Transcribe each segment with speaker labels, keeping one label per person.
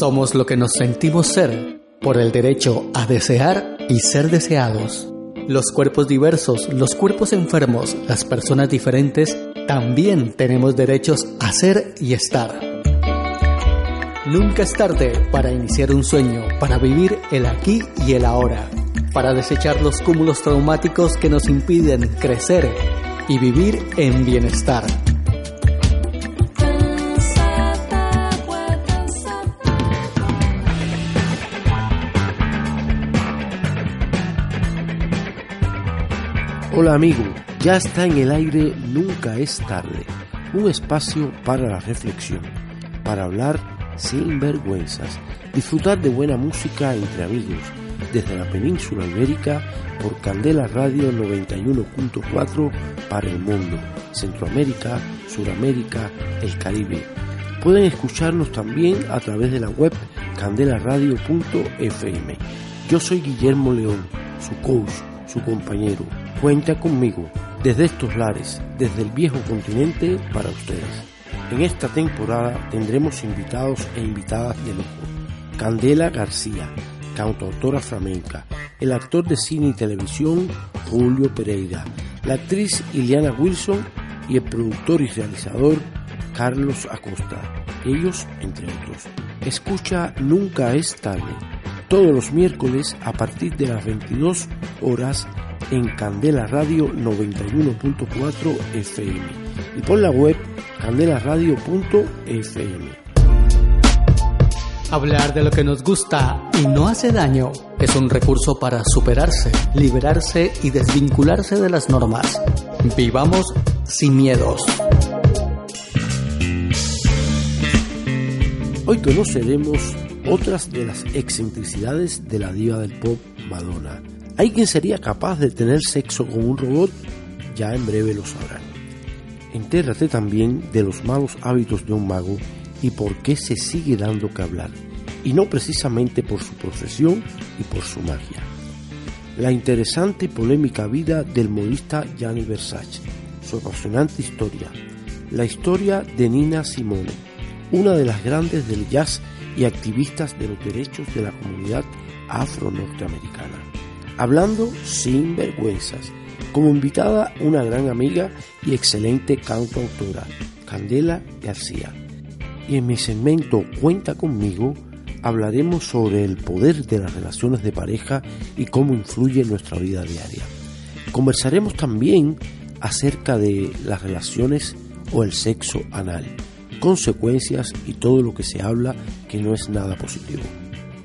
Speaker 1: Somos lo que nos sentimos ser por el derecho a desear y ser deseados. Los cuerpos diversos, los cuerpos enfermos, las personas diferentes, también tenemos derechos a ser y estar. Nunca es tarde para iniciar un sueño, para vivir el aquí y el ahora, para desechar los cúmulos traumáticos que nos impiden crecer y vivir en bienestar.
Speaker 2: Hola amigo, ya está en el aire Nunca es tarde, un espacio para la reflexión, para hablar sin vergüenzas, disfrutar de buena música entre amigos, desde la península ibérica por Candela Radio 91.4 para el mundo, Centroamérica, Suramérica, el Caribe. Pueden escucharnos también a través de la web candelaradio.fm. Yo soy Guillermo León, su coach, su compañero. Cuenta conmigo desde estos lares, desde el viejo continente para ustedes. En esta temporada tendremos invitados e invitadas de lujo. Candela García, cantautora flamenca, el actor de cine y televisión Julio Pereira, la actriz Iliana Wilson y el productor y realizador Carlos Acosta. Ellos, entre otros. Escucha Nunca es tarde, todos los miércoles a partir de las 22 horas en Candela Radio 91.4 FM y por la web candelaradio.fm.
Speaker 1: Hablar de lo que nos gusta y no hace daño es un recurso para superarse, liberarse y desvincularse de las normas. Vivamos sin miedos.
Speaker 2: Hoy conoceremos otras de las excentricidades de la diva del pop Madonna. ¿Hay quien sería capaz de tener sexo con un robot? Ya en breve lo sabrán. Entérrate también de los malos hábitos de un mago y por qué se sigue dando que hablar, y no precisamente por su profesión y por su magia. La interesante y polémica vida del modista Gianni Versace, su apasionante historia, la historia de Nina Simone, una de las grandes del jazz y activistas de los derechos de la comunidad afro-norteamericana. Hablando sin vergüenzas, como invitada una gran amiga y excelente cantautora, Candela García. Y en mi segmento Cuenta conmigo hablaremos sobre el poder de las relaciones de pareja y cómo influye en nuestra vida diaria. Conversaremos también acerca de las relaciones o el sexo anal, consecuencias y todo lo que se habla que no es nada positivo.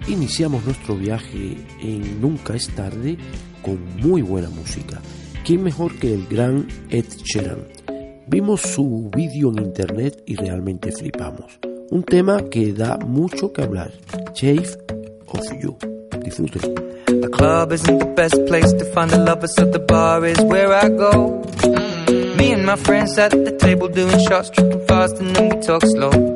Speaker 2: Iniciamos nuestro viaje en Nunca es tarde con muy buena música. ¿Quién mejor que el gran Ed Sheeran? Vimos su vídeo en internet y realmente flipamos. Un tema que da mucho que hablar. Shave of You. Disfruten.
Speaker 3: The club isn't the best place to find the lovers, so the bar is where I go. Me and my friends at the table doing shots, tripping fast, and then we talk slow.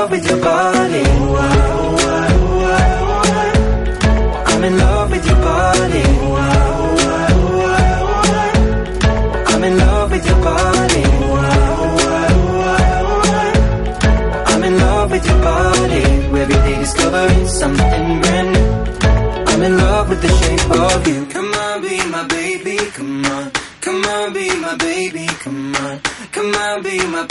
Speaker 3: you my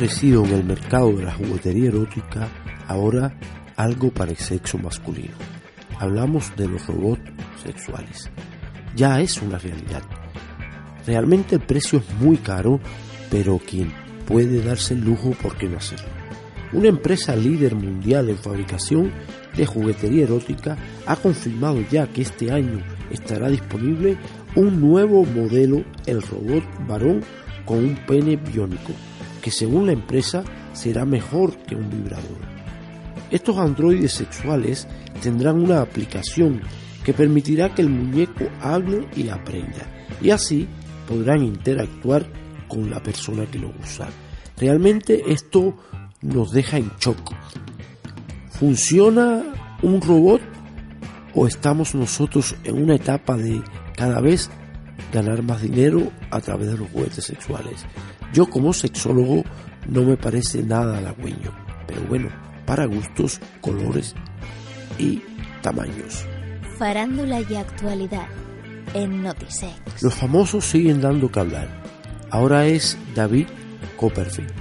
Speaker 2: Aparecido en el mercado de la juguetería erótica ahora algo para el sexo masculino. Hablamos de los robots sexuales. Ya es una realidad. Realmente el precio es muy caro, pero quien puede darse el lujo, ¿por qué no hacerlo? Una empresa líder mundial en fabricación de juguetería erótica ha confirmado ya que este año estará disponible un nuevo modelo, el robot varón con un pene biónico, que según la empresa será mejor que un vibrador. Estos androides sexuales tendrán una aplicación que permitirá que el muñeco hable y aprenda, y así podrán interactuar con la persona que lo usa. Realmente esto nos deja en shock. ¿Funciona un robot o estamos nosotros en una etapa de cada vez ganar más dinero a través de los juguetes sexuales? Yo como sexólogo no me parece nada halagüeño, pero bueno, para gustos, colores y tamaños.
Speaker 4: Farándula y actualidad en Notisex.
Speaker 2: Los famosos siguen dando que hablar. Ahora es David Copperfield,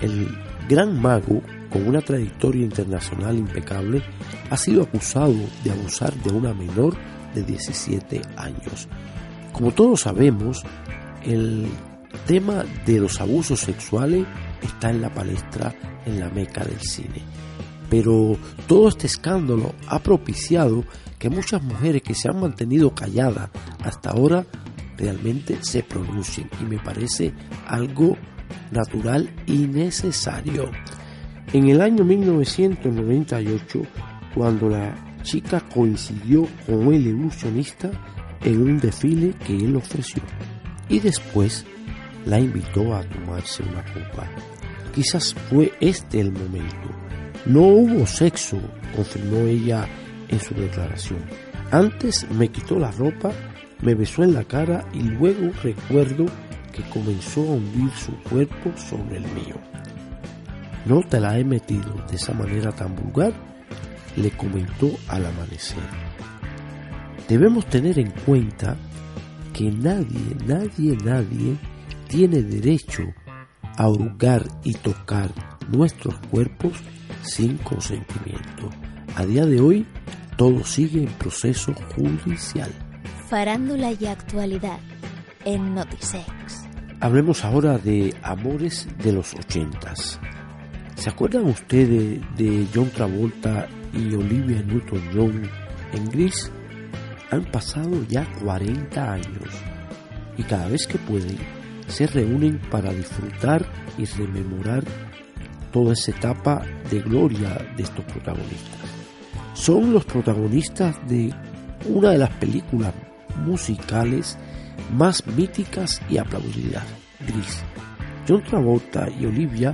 Speaker 2: el gran mago con una trayectoria internacional impecable, ha sido acusado de abusar de una menor de 17 años. Como todos sabemos, el tema de los abusos sexuales está en la palestra en la meca del cine. Pero todo este escándalo ha propiciado que muchas mujeres que se han mantenido calladas hasta ahora realmente se pronuncien y me parece algo natural y necesario. En el año 1998, cuando la chica coincidió con el ilusionista en un desfile que él ofreció y después la invitó a tomarse una copa. Quizás fue este el momento. No hubo sexo, confirmó ella en su declaración. Antes me quitó la ropa, me besó en la cara y luego recuerdo que comenzó a hundir su cuerpo sobre el mío. no te la he metido de esa manera tan vulgar, le comentó al amanecer. Debemos tener en cuenta que nadie, nadie, nadie tiene derecho a hurgar y tocar nuestros cuerpos sin consentimiento. A día de hoy, todo sigue en proceso judicial.
Speaker 4: Farándula y actualidad en Notisex.
Speaker 2: Hablemos ahora de amores de los ochentas. ¿Se acuerdan ustedes de John Travolta y Olivia Newton-John en Gris? Han pasado ya 40 años y cada vez que pueden se reúnen para disfrutar y rememorar toda esa etapa de gloria de estos protagonistas. Son los protagonistas de una de las películas musicales más míticas y aplaudidas, Gris. John Travolta y Olivia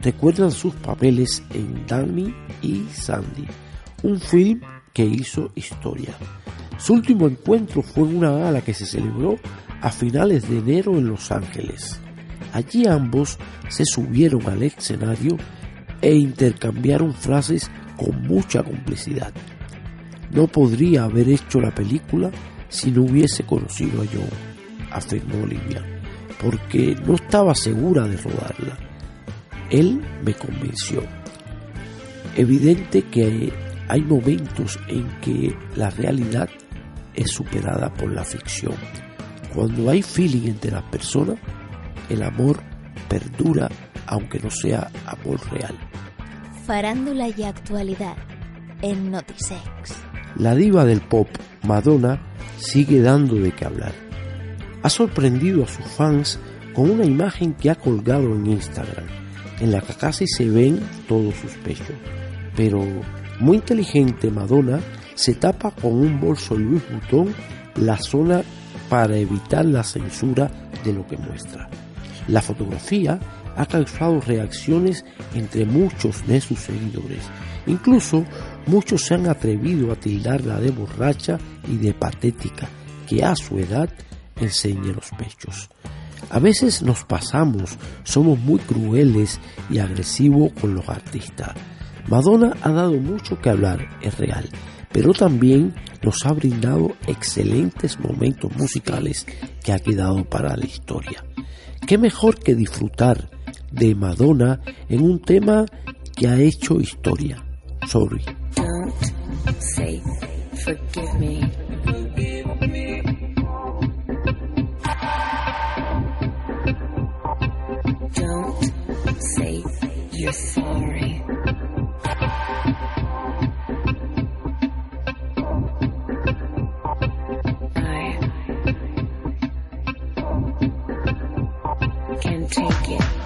Speaker 2: recuerdan sus papeles en Danny y Sandy, un film que hizo historia. Su último encuentro fue una gala que se celebró a finales de enero en Los Ángeles. Allí ambos se subieron al escenario e intercambiaron frases con mucha complicidad. No podría haber hecho la película si no hubiese conocido a John, afirmó Olivia, porque no estaba segura de rodarla. Él me convenció. Evidente que hay momentos en que la realidad es superada por la ficción. Cuando hay feeling entre las personas, el amor perdura aunque no sea amor real.
Speaker 4: Farándula y actualidad en Notisex.
Speaker 2: La diva del pop, Madonna, sigue dando de qué hablar. Ha sorprendido a sus fans con una imagen que ha colgado en Instagram, en la que casi se ven todos sus pechos. Pero, muy inteligente Madonna se tapa con un bolso Louis Vuitton la zona para evitar la censura de lo que muestra. La fotografía ha causado reacciones entre muchos de sus seguidores. Incluso muchos se han atrevido a tildarla de borracha y de patética, que a su edad enseñe los pechos. A veces nos pasamos, somos muy crueles y agresivos con los artistas. Madonna ha dado mucho que hablar, es real, pero también nos ha brindado excelentes momentos musicales que ha quedado para la historia. ¿Qué mejor que disfrutar de Madonna en un tema que ha hecho historia? Sorry.
Speaker 5: Sorry. Take it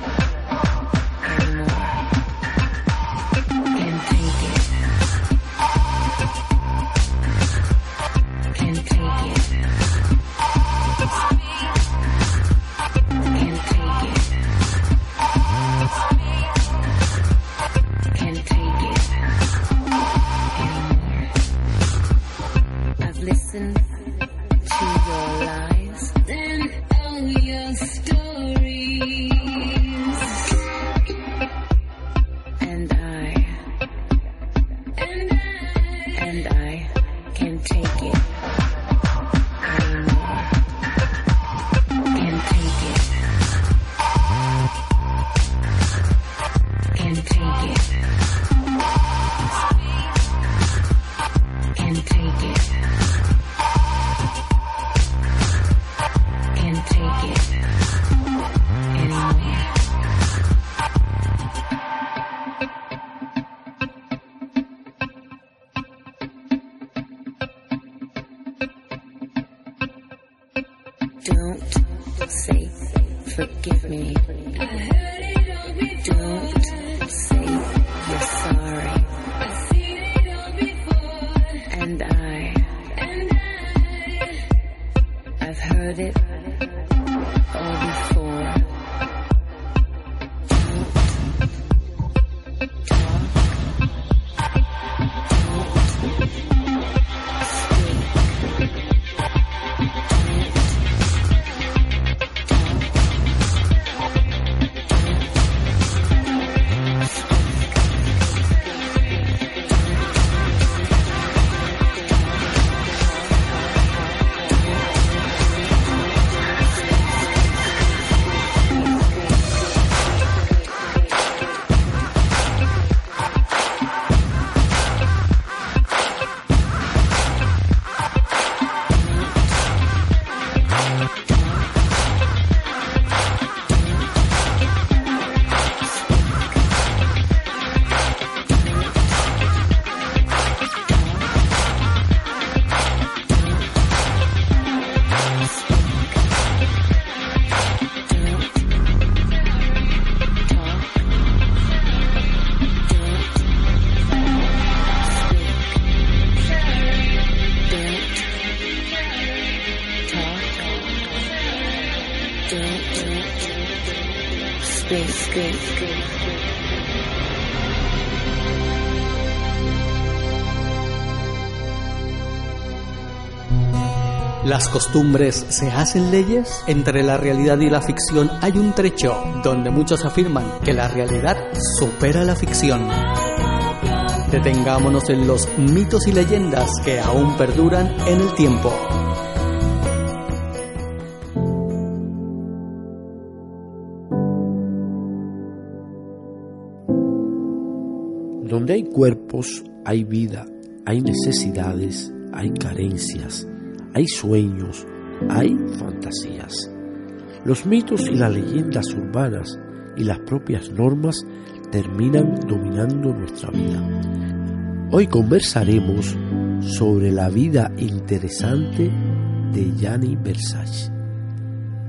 Speaker 1: Las costumbres se hacen leyes. Entre la realidad y la ficción hay un trecho donde muchos afirman que la realidad supera la ficción. Detengámonos en los mitos y leyendas que aún perduran en el tiempo.
Speaker 2: Cuerpos, hay vida, hay necesidades, hay carencias, hay sueños, hay fantasías. Los mitos y las leyendas urbanas y las propias normas terminan dominando nuestra vida. Hoy conversaremos sobre la vida interesante de Gianni Versace.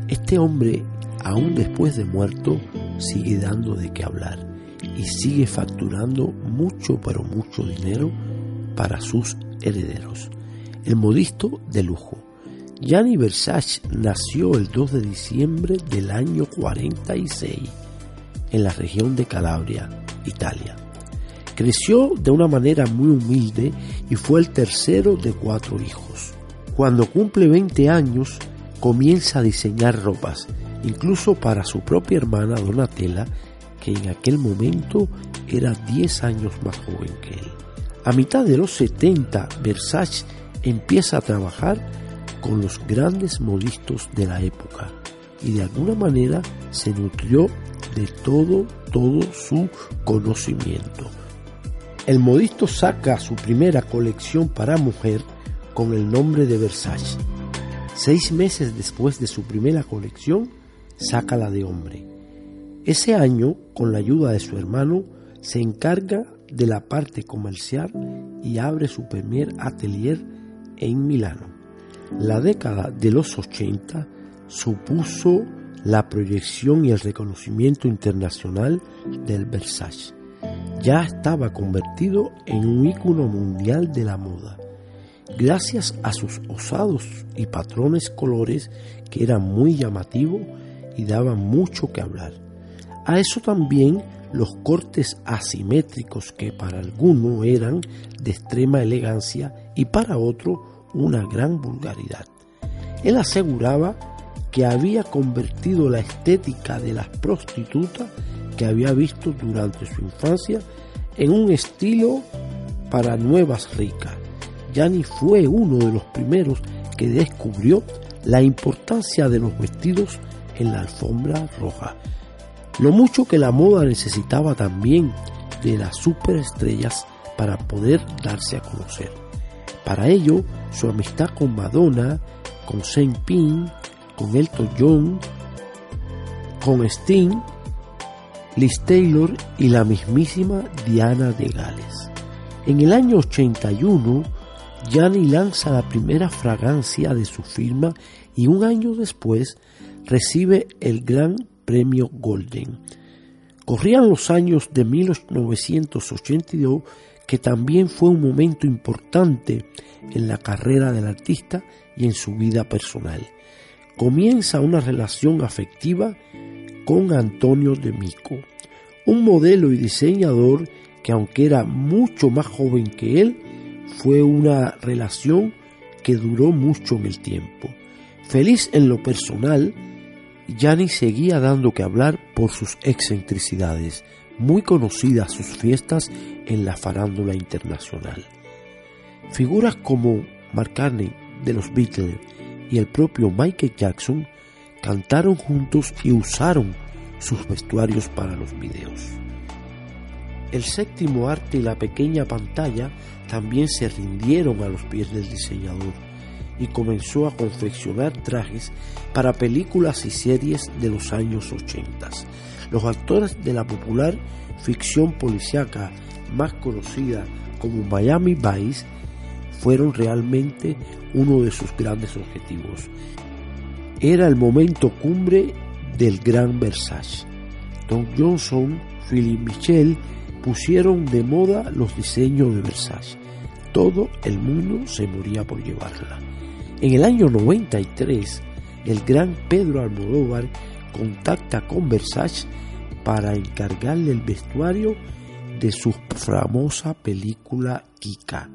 Speaker 2: Este hombre, aún después de muerto, sigue dando de qué hablar y sigue facturando mucho pero mucho dinero para sus herederos. El modisto de lujo. Gianni Versace nació el 2 de diciembre del año 46 en la región de Calabria, Italia. Creció de una manera muy humilde y fue el tercero de cuatro hijos. Cuando cumple 20 años, comienza a diseñar ropas, incluso para su propia hermana Donatella, que en aquel momento era 10 años más joven que él. A mitad de los 70, Versace empieza a trabajar con los grandes modistos de la época y de alguna manera se nutrió de todo, todo su conocimiento. El modisto saca su primera colección para mujer con el nombre de Versace. Seis meses después de su primera colección, saca la de hombre. Ese año, con la ayuda de su hermano, se encarga de la parte comercial y abre su primer atelier en Milano. La década de los 80 supuso la proyección y el reconocimiento internacional del Versace. Ya estaba convertido en un ícono mundial de la moda, gracias a sus osados y patrones colores que eran muy llamativos y daban mucho que hablar. A eso también los cortes asimétricos que para algunos eran de extrema elegancia y para otro una gran vulgaridad. Él aseguraba que había convertido la estética de las prostitutas que había visto durante su infancia en un estilo para nuevas ricas. Yani fue uno de los primeros que descubrió la importancia de los vestidos en la alfombra roja. Lo mucho que la moda necesitaba también de las superestrellas para poder darse a conocer. Para ello, su amistad con Madonna, con Saint Pin, con Elton John, con Sting, Liz Taylor y la mismísima Diana de Gales. En el año 81, Gianni lanza la primera fragancia de su firma y un año después recibe el Gran Premio Golden. Corrían los años de 1982 que también fue un momento importante en la carrera del artista y en su vida personal. Comienza una relación afectiva con Antonio de Mico, un modelo y diseñador que aunque era mucho más joven que él, fue una relación que duró mucho en el tiempo. Feliz en lo personal, Gianni seguía dando que hablar por sus excentricidades, muy conocidas sus fiestas en la farándula internacional. Figuras como Mark Carney de los Beatles y el propio Michael Jackson cantaron juntos y usaron sus vestuarios para los videos. El séptimo arte y la pequeña pantalla también se rindieron a los pies del diseñador y comenzó a confeccionar trajes para películas y series de los años 80. Los actores de la popular ficción policíaca más conocida como Miami Vice fueron realmente uno de sus grandes objetivos. Era el momento cumbre del gran Versace. Don Johnson, Philip Michel pusieron de moda los diseños de Versace. Todo el mundo se moría por llevarla. En el año 93, el gran Pedro Almodóvar contacta con Versace para encargarle el vestuario de su famosa película Kika,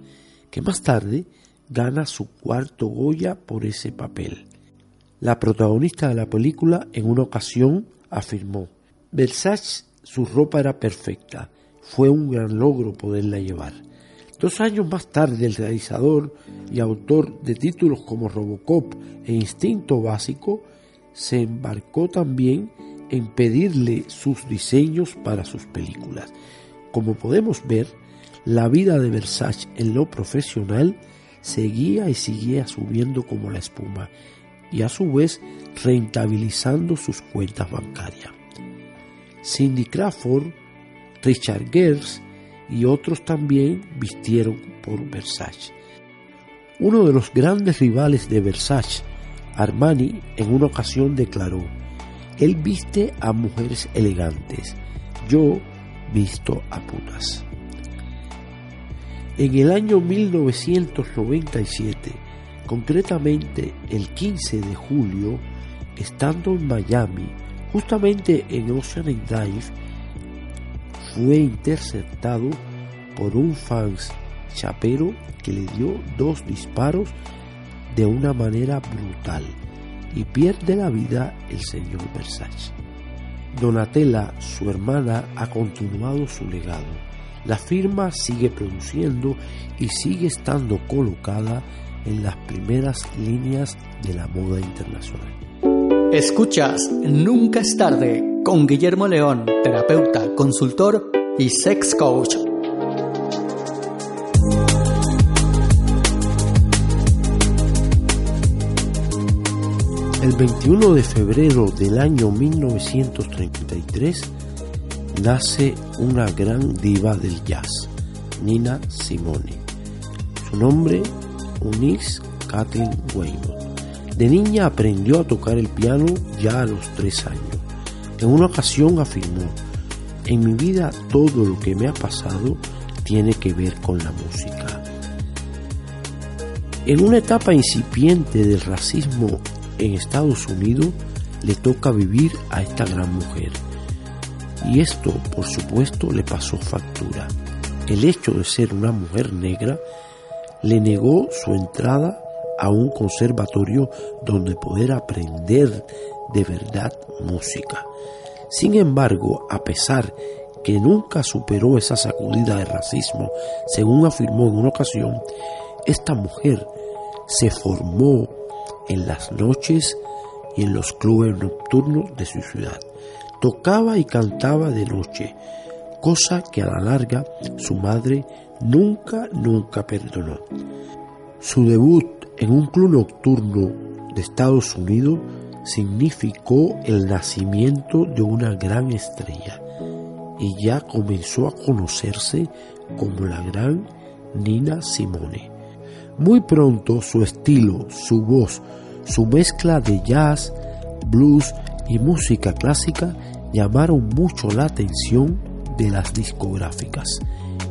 Speaker 2: que más tarde gana su cuarto Goya por ese papel. La protagonista de la película en una ocasión afirmó, Versace su ropa era perfecta, fue un gran logro poderla llevar. Dos años más tarde el realizador y autor de títulos como Robocop e Instinto Básico se embarcó también en pedirle sus diseños para sus películas. Como podemos ver, la vida de Versace en lo profesional seguía y seguía subiendo como la espuma y a su vez rentabilizando sus cuentas bancarias. Cindy Crawford, Richard Gere y otros también vistieron por Versace. Uno de los grandes rivales de Versace, Armani, en una ocasión declaró, él viste a mujeres elegantes, yo visto a putas. En el año 1997, concretamente el 15 de julio, estando en Miami, justamente en Ocean Drive, fue interceptado por un fans chapero que le dio dos disparos de una manera brutal y pierde la vida el señor Versace. Donatella, su hermana, ha continuado su legado la firma sigue produciendo y sigue estando colocada en las primeras líneas de la moda internacional.
Speaker 1: Escuchas Nunca es tarde con Guillermo León, terapeuta, consultor y sex coach.
Speaker 2: El 21 de febrero del año 1933 nace una gran diva del jazz, Nina Simone. Su nombre, Eunice Kathleen Weymouth. De niña aprendió a tocar el piano ya a los tres años. En una ocasión afirmó, en mi vida todo lo que me ha pasado tiene que ver con la música. En una etapa incipiente del racismo en Estados Unidos, le toca vivir a esta gran mujer y esto, por supuesto, le pasó factura. El hecho de ser una mujer negra le negó su entrada a un conservatorio donde poder aprender de verdad música. Sin embargo, a pesar que nunca superó esa sacudida de racismo, según afirmó en una ocasión, esta mujer se formó en las noches y en los clubes nocturnos de su ciudad. Tocaba y cantaba de noche, cosa que a la larga su madre nunca, nunca perdonó. Su debut en un club nocturno de Estados Unidos significó el nacimiento de una gran estrella y ya comenzó a conocerse como la gran Nina Simone. Muy pronto su estilo, su voz, su mezcla de jazz, blues y música clásica llamaron mucho la atención de las discográficas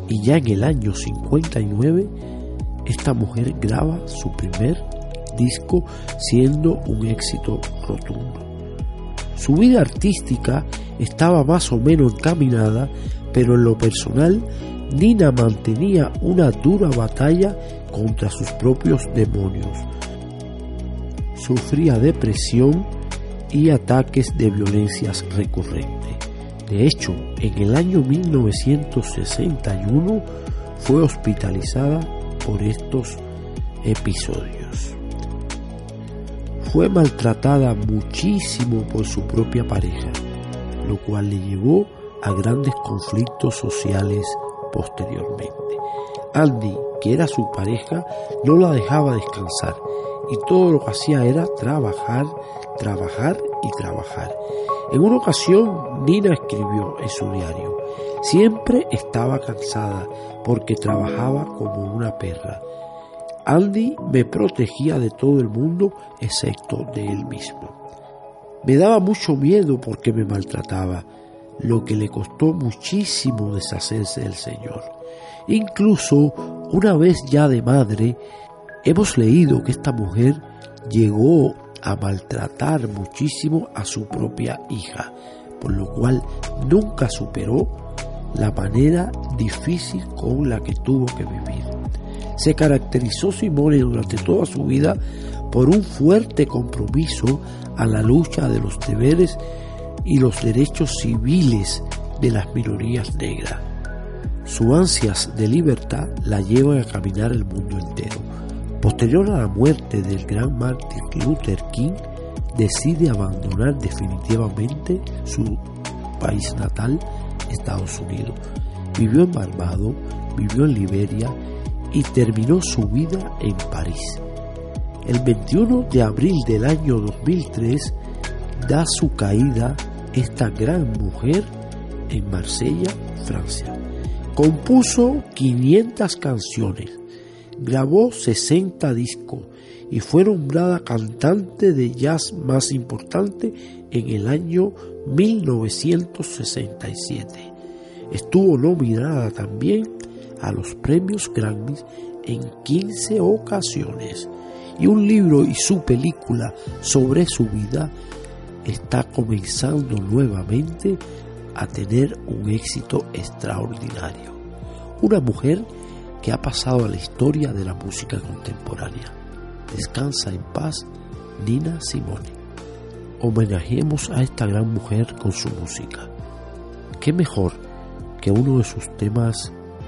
Speaker 2: y ya en el año 59 esta mujer graba su primer disco siendo un éxito rotundo. Su vida artística estaba más o menos encaminada, pero en lo personal Nina mantenía una dura batalla contra sus propios demonios. Sufría depresión y ataques de violencias recurrentes. De hecho, en el año 1961 fue hospitalizada por estos episodios. Fue maltratada muchísimo por su propia pareja, lo cual le llevó a grandes conflictos sociales posteriormente. Andy, que era su pareja, no la dejaba descansar y todo lo que hacía era trabajar, trabajar y trabajar. En una ocasión, Nina escribió en su diario, siempre estaba cansada porque trabajaba como una perra. Andy me protegía de todo el mundo excepto de él mismo. Me daba mucho miedo porque me maltrataba, lo que le costó muchísimo deshacerse del Señor. Incluso una vez ya de madre, hemos leído que esta mujer llegó a maltratar muchísimo a su propia hija, por lo cual nunca superó la manera difícil con la que tuvo que vivir. Se caracterizó Simone durante toda su vida por un fuerte compromiso a la lucha de los deberes y los derechos civiles de las minorías negras. Sus ansias de libertad la llevan a caminar el mundo entero. Posterior a la muerte del gran mártir Luther King, decide abandonar definitivamente su país natal, Estados Unidos. Vivió en Barbados, vivió en Liberia y terminó su vida en París. El 21 de abril del año 2003 da su caída esta gran mujer en Marsella, Francia. Compuso 500 canciones, grabó 60 discos y fue nombrada cantante de jazz más importante en el año 1967. Estuvo nominada también a los premios Grammys en 15 ocasiones y un libro y su película sobre su vida está comenzando nuevamente a tener un éxito extraordinario. Una mujer que ha pasado a la historia de la música contemporánea. Descansa en paz, Nina Simone. Homenajemos a esta gran mujer con su música. ¿Qué mejor que uno de sus temas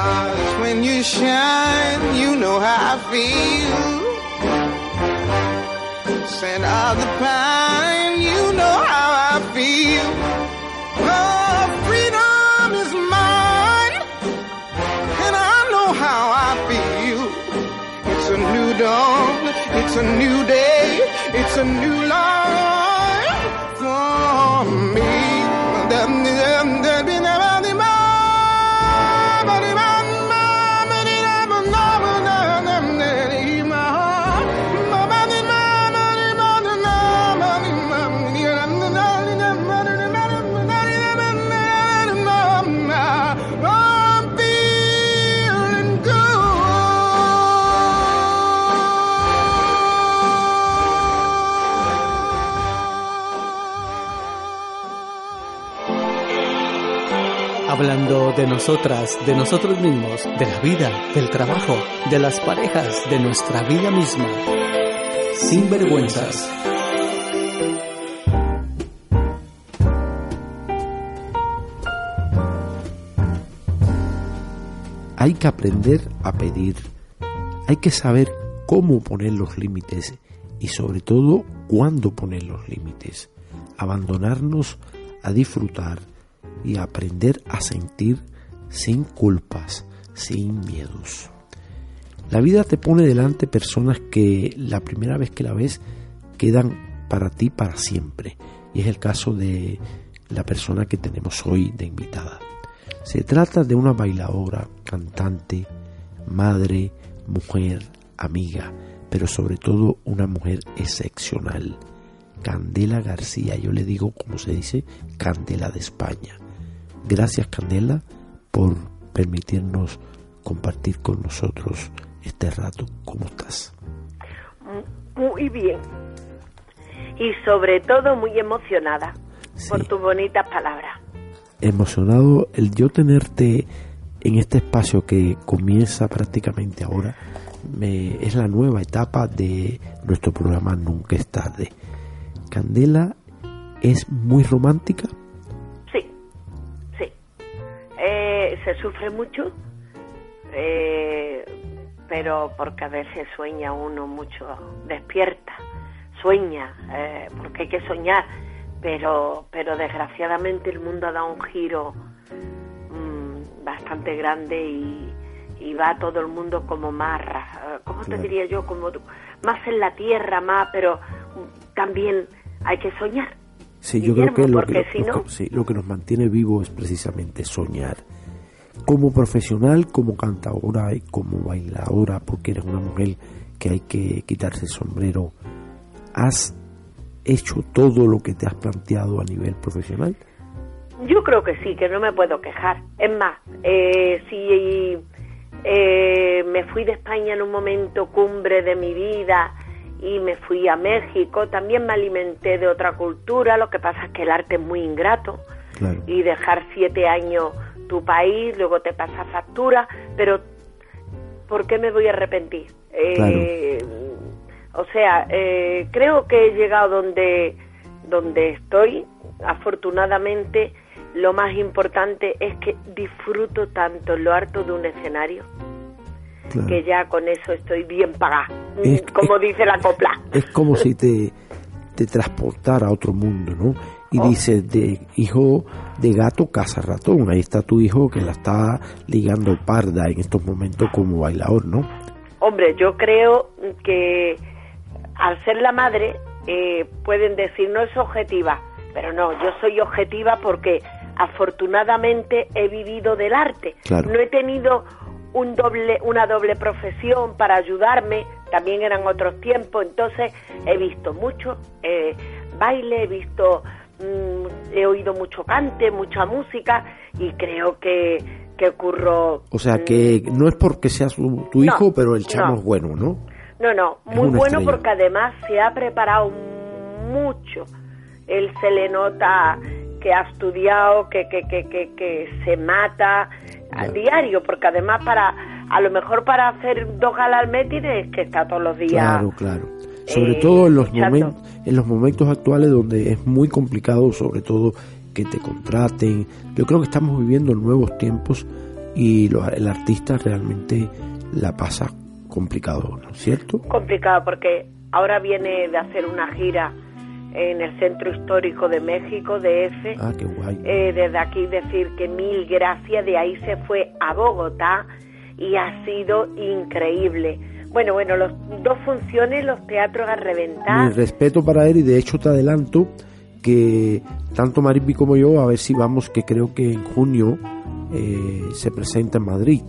Speaker 6: Stars, when you shine, you know how I feel. Scent of the pine, you know how I feel. Oh, freedom is mine, and I know how I feel. It's a new dawn, it's a new day, it's a new life
Speaker 1: de nosotras, de nosotros mismos, de la vida, del trabajo, de las parejas, de nuestra vida misma. Sin vergüenzas.
Speaker 2: Hay que aprender a pedir. Hay que saber cómo poner los límites y sobre todo cuándo poner los límites. Abandonarnos a disfrutar y aprender a sentir sin culpas, sin miedos. La vida te pone delante personas que la primera vez que la ves quedan para ti para siempre. Y es el caso de la persona que tenemos hoy de invitada. Se trata de una bailadora, cantante, madre, mujer, amiga, pero sobre todo una mujer excepcional. Candela García, yo le digo como se dice, Candela de España. Gracias Candela por permitirnos compartir con nosotros este rato. ¿Cómo estás?
Speaker 7: Muy bien. Y sobre todo muy emocionada por tus bonitas palabras.
Speaker 2: Emocionado el yo tenerte en este espacio que comienza prácticamente ahora. Me, es la nueva etapa de nuestro programa Nunca es tarde. Candela es muy romántica.
Speaker 7: Eh, se sufre mucho, eh, pero porque a veces sueña uno mucho, despierta, sueña, eh, porque hay que soñar, pero, pero desgraciadamente el mundo ha dado un giro mm, bastante grande y, y va todo el mundo como más, ra- ¿cómo te diría yo? Como más en la tierra, más, pero también hay que soñar.
Speaker 2: Sí, yo creo que lo que,
Speaker 7: si no-
Speaker 2: sí, lo que nos mantiene vivos es precisamente soñar. Como profesional, como cantadora y como bailadora, porque eres una mujer que hay que quitarse el sombrero, ¿has hecho todo lo que te has planteado a nivel profesional?
Speaker 7: Yo creo que sí, que no me puedo quejar. Es más, eh, si eh, me fui de España en un momento cumbre de mi vida y me fui a México, también me alimenté de otra cultura, lo que pasa es que el arte es muy ingrato
Speaker 2: Claro.
Speaker 7: y dejar siete años tu país, luego te pasa factura, pero ¿por qué me voy a arrepentir? Eh, O sea, eh, creo que he llegado donde, donde estoy, afortunadamente, lo más importante es que disfruto tanto lo harto de un escenario
Speaker 2: Claro.
Speaker 7: que ya con eso estoy bien pagada,
Speaker 2: Es-
Speaker 7: como dice la copla.
Speaker 2: Es como si te, te transportara a otro mundo, ¿no? Y
Speaker 7: Oh.
Speaker 2: dices, de hijo de gato, casa ratón. Ahí está tu hijo que la está ligando parda en estos momentos como bailador, ¿no?
Speaker 7: Hombre, yo creo que al ser la madre eh, pueden decir no es objetiva, pero no, yo soy objetiva porque afortunadamente he vivido del arte.
Speaker 2: Claro.
Speaker 7: No he tenido un doble, una doble profesión para ayudarme, también eran otros tiempos, entonces he visto mucho eh, baile, he visto, mm, he oído mucho cante, mucha música y creo que, que curro
Speaker 2: O sea que no es porque seas tu, tu
Speaker 7: No,
Speaker 2: hijo, pero el chamo
Speaker 7: no.
Speaker 2: es bueno, ¿no?
Speaker 7: No, no,
Speaker 2: Es
Speaker 7: muy bueno
Speaker 2: estrella.
Speaker 7: porque además se ha preparado mucho. Él se le nota que ha estudiado, que, que, que, que, que se mata a diario, porque además para, a lo mejor para hacer dos galas al mes tienes que estar todos los días.
Speaker 2: Claro, claro. Sobre
Speaker 7: eh,
Speaker 2: todo en los,
Speaker 7: luchando.
Speaker 2: momentos, en los momentos actuales donde es muy complicado, sobre todo que te contraten. Yo creo que estamos viviendo nuevos tiempos y lo- el artista realmente la pasa complicado, ¿no es cierto?
Speaker 7: complicado porque ahora viene de hacer una gira en el Centro Histórico de México, DF.
Speaker 2: Ah, qué guay.
Speaker 7: Eh, desde aquí decir que mil gracias, de ahí se fue a Bogotá y ha sido increíble. Bueno, bueno, los dos funciones, los teatros a reventar.
Speaker 2: Mi respeto para él y de hecho te adelanto que tanto Maripi como yo, a ver si vamos, que creo que en junio eh, se presenta en Madrid.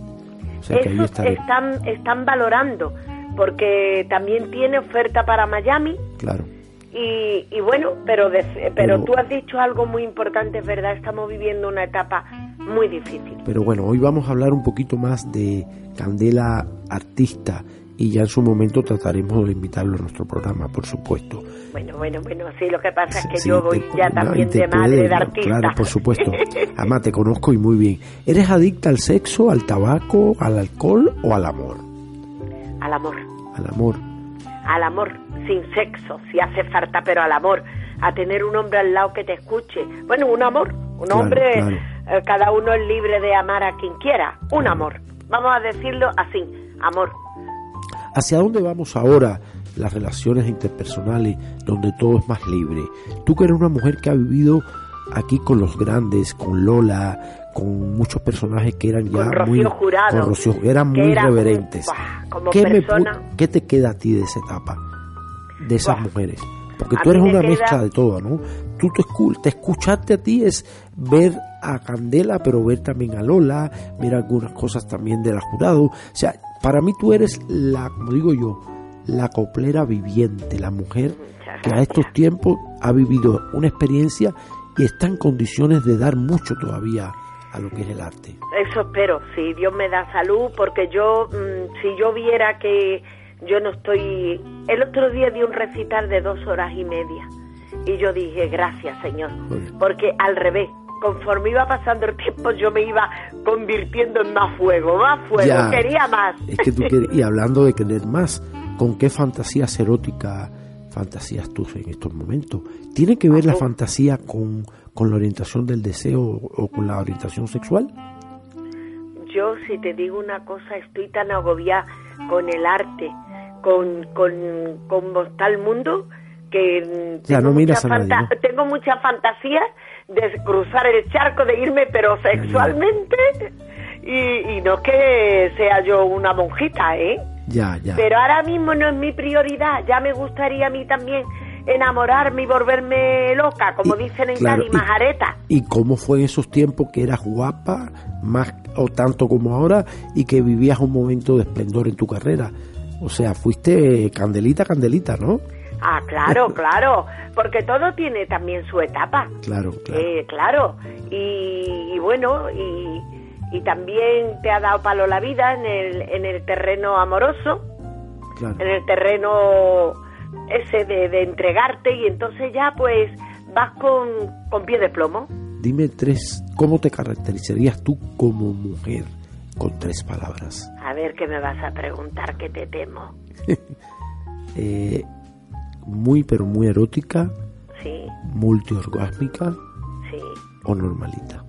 Speaker 2: O sea que ahí
Speaker 7: están, están valorando, porque también tiene oferta para Miami.
Speaker 2: Claro.
Speaker 7: Y, y bueno, pero, de- pero
Speaker 2: Pero-
Speaker 7: tú has dicho algo muy importante, es verdad, estamos viviendo una etapa muy difícil.
Speaker 2: Pero bueno, hoy vamos a hablar un poquito más de Candela Artista y ya en su momento trataremos de invitarlo a nuestro programa, por supuesto.
Speaker 7: Bueno, bueno, bueno, sí, lo que pasa es que
Speaker 2: Sí,
Speaker 7: yo voy ya
Speaker 2: no,
Speaker 7: también de madre
Speaker 2: puede,
Speaker 7: de artista.
Speaker 2: Claro, por supuesto. Además, te conozco y muy bien. ¿Eres adicta al sexo, al tabaco, al alcohol o al amor?
Speaker 7: Al amor,
Speaker 2: Al amor.
Speaker 7: al amor, sin sexo, si hace falta, pero al amor. A tener un hombre al lado que te escuche. Bueno, un amor, un
Speaker 2: Claro,
Speaker 7: hombre,
Speaker 2: claro.
Speaker 7: eh, cada uno es libre de amar a quien quiera. Un amor. Vamos a decirlo así, amor.
Speaker 2: ¿Hacia dónde vamos ahora? Las relaciones interpersonales, donde todo es más libre. Tú que eres una mujer que ha vivido aquí con los grandes, con Lola, con muchos personajes que eran ya
Speaker 7: Con Rocío
Speaker 2: muy
Speaker 7: Jurado,
Speaker 2: con Rocío, eran muy
Speaker 7: era,
Speaker 2: reverentes.
Speaker 7: como
Speaker 2: ¿Qué, me te queda a ti de esa etapa? De esas mujeres. Porque tú eres una
Speaker 7: queda-
Speaker 2: mezcla de todo, ¿no? Tú te, te escuchaste a ti es ver a Candela, pero ver también a Lola, ver algunas cosas también de la jurado. O sea, para mí tú eres la, como digo yo, la coplera viviente, la mujer que a estos tiempos ha vivido una experiencia y está en condiciones de dar mucho todavía a lo que es el arte.
Speaker 7: Eso espero, si Dios me da salud, porque yo, mm, si yo viera que yo no estoy... El otro día di un recital de dos horas y media y yo dije, gracias Señor, porque al revés, conforme iba pasando el tiempo yo me iba convirtiendo en más fuego, más fuego,
Speaker 2: Ya.
Speaker 7: quería más.
Speaker 2: Es que tú quieres- y hablando de querer más, ¿con qué fantasías eróticas fantasías tú en estos momentos? ¿Tiene que ver la
Speaker 7: Uf.
Speaker 2: fantasía con, con la orientación del deseo o con la orientación sexual?
Speaker 7: Yo, si te digo una cosa, estoy tan agobiada con el arte, con, con está el mundo, que
Speaker 2: Ya,
Speaker 7: tengo,
Speaker 2: no miras
Speaker 7: mucha
Speaker 2: a nadie,
Speaker 7: tengo muchas fantasías de cruzar el charco, de irme, pero sexualmente, y, y no que sea yo una monjita, ¿eh?
Speaker 2: Ya, ya.
Speaker 7: Pero ahora mismo no es mi prioridad, ya me gustaría a mí también enamorarme y volverme loca, como
Speaker 2: Y-
Speaker 7: dicen en
Speaker 2: claro, y-
Speaker 7: majareta.
Speaker 2: ¿Y cómo fue en esos tiempos que eras guapa, más o tanto como ahora, y que vivías un momento de esplendor en tu carrera? O sea, fuiste candelita, candelita, ¿no?
Speaker 7: Ah, claro, claro, porque todo tiene también su etapa.
Speaker 2: Claro, claro.
Speaker 7: Eh, claro, y, y bueno, y, y también te ha dado palo la vida en el, en el terreno amoroso,
Speaker 2: claro.
Speaker 7: en el terreno ese de, de entregarte y entonces ya pues vas con, con pie de plomo.
Speaker 2: Dime tres, ¿cómo te caracterizarías tú como mujer? Con tres palabras.
Speaker 7: A ver qué me vas a preguntar, que te temo.
Speaker 2: Eh, muy, pero muy erótica,
Speaker 7: Sí,
Speaker 2: multiorgásmica
Speaker 7: sí,
Speaker 2: o normalita.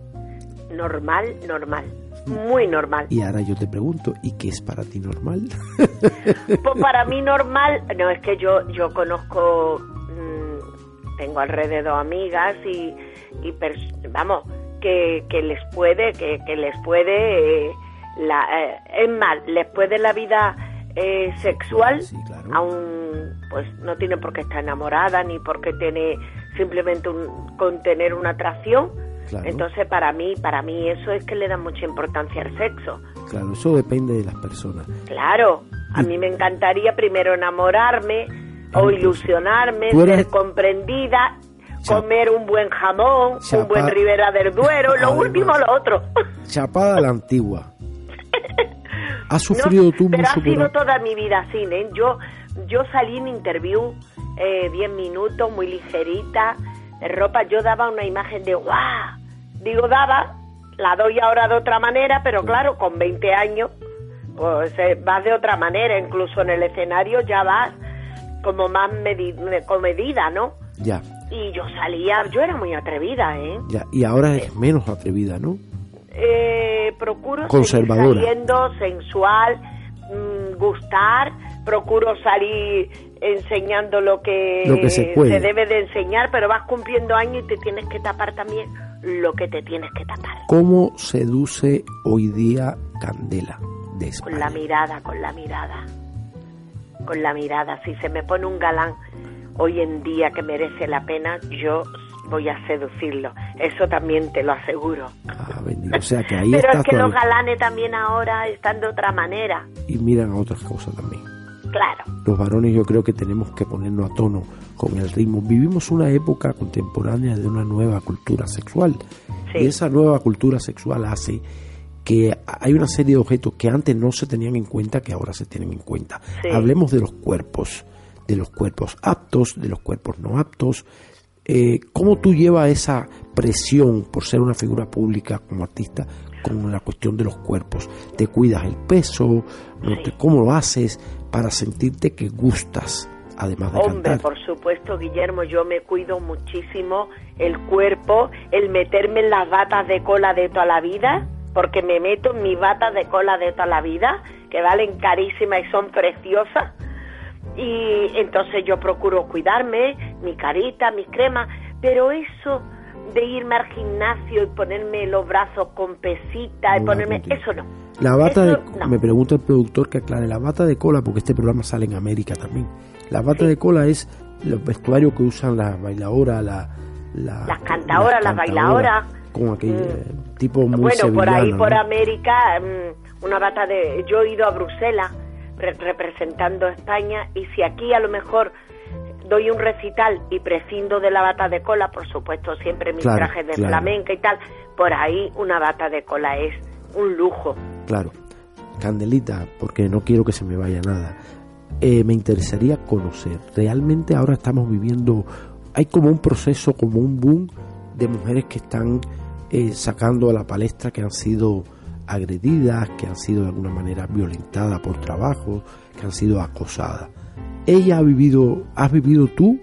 Speaker 7: normal, normal, muy normal.
Speaker 2: Y ahora yo te pregunto, ¿y qué es para ti normal?
Speaker 7: Pues para mí normal, no es que yo yo conozco, mm, tengo alrededor amigas y, y pers- vamos, que, que les puede, que, que les puede, eh, la, eh, es más, les puede la vida eh, sexual,
Speaker 2: Sí, claro.
Speaker 7: aún pues no tiene por qué estar enamorada ni por qué tiene simplemente un, con tener una atracción.
Speaker 2: Claro.
Speaker 7: Entonces para mí, para mí eso es que le da mucha importancia al sexo.
Speaker 2: Claro, eso depende de las personas.
Speaker 7: Claro, a mí me encantaría primero enamorarme o
Speaker 2: Entonces,
Speaker 7: ilusionarme,
Speaker 2: eres-
Speaker 7: ser comprendida, comer un buen jamón,
Speaker 2: Chapa-
Speaker 7: un buen Ribera del Duero, lo último lo otro.
Speaker 2: Chapada a la antigua. ¿Has
Speaker 7: No,
Speaker 2: sufrido tú
Speaker 7: pero
Speaker 2: mucho
Speaker 7: ha sido
Speaker 2: por-
Speaker 7: toda mi vida así, ¿eh? Yo, yo salí en interview, eh, 10 minutos, muy ligerita, de ropa, yo daba una imagen de ¡guau! Digo, daba, la doy ahora de otra manera, pero claro, con 20 años, pues eh, vas de otra manera, incluso en el escenario ya vas como más medi- me- comedida, ¿no?
Speaker 2: Ya,
Speaker 7: Y yo salía, yo era muy atrevida, ¿eh?
Speaker 2: ya. Y ahora es menos atrevida, ¿no?
Speaker 7: Eh, procuro
Speaker 2: Conservadora.
Speaker 7: seguir saliendo sensual, mm, gustar, procuro salir enseñando lo que,
Speaker 2: Lo que se puede.
Speaker 7: debe de enseñar, pero vas cumpliendo años y te tienes que tapar también lo que te tienes que tapar.
Speaker 2: ¿Cómo seduce hoy día Candela de
Speaker 7: Con la mirada, con la mirada. Con la mirada. Si se me pone un galán hoy en día que merece la pena, yo voy a seducirlo. Eso también te lo aseguro.
Speaker 2: Ah, bendito. O sea que ahí
Speaker 7: Pero es que los
Speaker 2: todavía.
Speaker 7: galanes también ahora están de otra manera.
Speaker 2: Y miran a otras cosas también.
Speaker 7: Claro.
Speaker 2: Los varones yo creo que tenemos que ponernos a tono con el ritmo. Vivimos una época contemporánea de una nueva cultura sexual.
Speaker 7: Sí.
Speaker 2: Y esa nueva cultura sexual hace que hay una serie de objetos que antes no se tenían en cuenta que ahora se tienen en cuenta.
Speaker 7: Sí.
Speaker 2: Hablemos de los cuerpos, de los cuerpos aptos, de los cuerpos no aptos. Eh, ¿Cómo tú llevas esa presión por ser una figura pública como artista con la cuestión de los cuerpos? ¿Te cuidas el peso? ¿No te- ¿Cómo lo haces para sentirte que gustas, además de
Speaker 7: Hombre,
Speaker 2: cantar?
Speaker 7: por supuesto, Guillermo, yo me cuido muchísimo el cuerpo, el meterme en las batas de cola de toda la vida, porque me meto en mis batas de cola de toda la vida, que valen carísimas y son preciosas. Y entonces yo procuro cuidarme, mi carita, mis cremas, pero eso de irme al gimnasio y ponerme los brazos con pesita y
Speaker 2: No,
Speaker 7: ponerme eso no.
Speaker 2: La bata
Speaker 7: Eso
Speaker 2: de,
Speaker 7: no.
Speaker 2: me pregunta el productor que aclare, la bata de cola, porque este programa sale en América también. La bata de cola es los vestuarios que usan las bailadoras, la, la-
Speaker 7: Las cantadoras, las bailadoras.
Speaker 2: Con aquel
Speaker 7: Mm.
Speaker 2: eh, tipo muy
Speaker 7: bueno, por ahí por. América, mm, una bata de yo he ido a Bruselas re- representando a España y si aquí a lo mejor doy un recital y prescindo de la bata de cola, por supuesto, siempre mis
Speaker 2: Claro,
Speaker 7: trajes de
Speaker 2: claro.
Speaker 7: flamenca y tal, por ahí una bata de cola es un lujo.
Speaker 2: Claro. Candelita, porque no quiero que se me vaya nada. Eh, me interesaría conocer. Realmente ahora estamos viviendo, hay como un proceso, como un boom de mujeres que están eh, sacando a la palestra que han sido agredidas, que han sido de alguna manera violentadas por trabajo, que han sido acosadas. Ella ha vivido, has vivido tú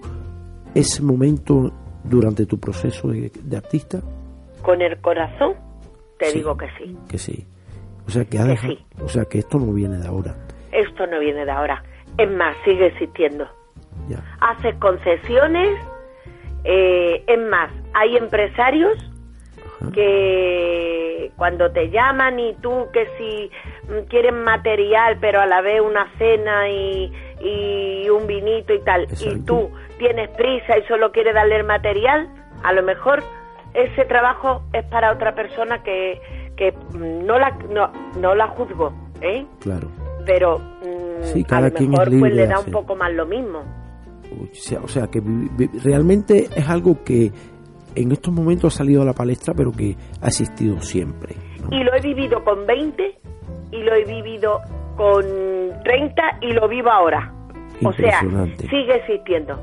Speaker 2: ese momento durante tu proceso de, de artista,
Speaker 7: Con el corazón, te
Speaker 2: Sí.
Speaker 7: digo que sí.
Speaker 2: que sí. O sea que,
Speaker 7: Que
Speaker 2: dejado-
Speaker 7: sí.
Speaker 2: o sea que esto no viene de ahora.
Speaker 7: Esto no viene de ahora. Es más, sigue existiendo.
Speaker 2: Ya.
Speaker 7: hace concesiones. eh, es más, hay empresarios que cuando te llaman y tú que si mm, quieren material pero a la vez una cena y, y un vinito y tal y tú tienes prisa y solo quieres darle el material a lo mejor ese trabajo es para otra persona que, que mm, no la no, no la juzgo ¿eh?
Speaker 2: Claro.
Speaker 7: pero mm,
Speaker 2: Sí,
Speaker 7: a
Speaker 2: cada
Speaker 7: lo
Speaker 2: quien es
Speaker 7: mejor pues
Speaker 2: libre
Speaker 7: le
Speaker 2: de
Speaker 7: da un poco más lo mismo
Speaker 2: O sea, o sea que realmente es algo que en estos momentos ha salido a la palestra, pero que ha existido siempre. ¿no?
Speaker 7: y lo he vivido con 20 y lo he vivido con 30 y lo vivo ahora. O sea,
Speaker 2: Impresionante.
Speaker 7: sigue existiendo.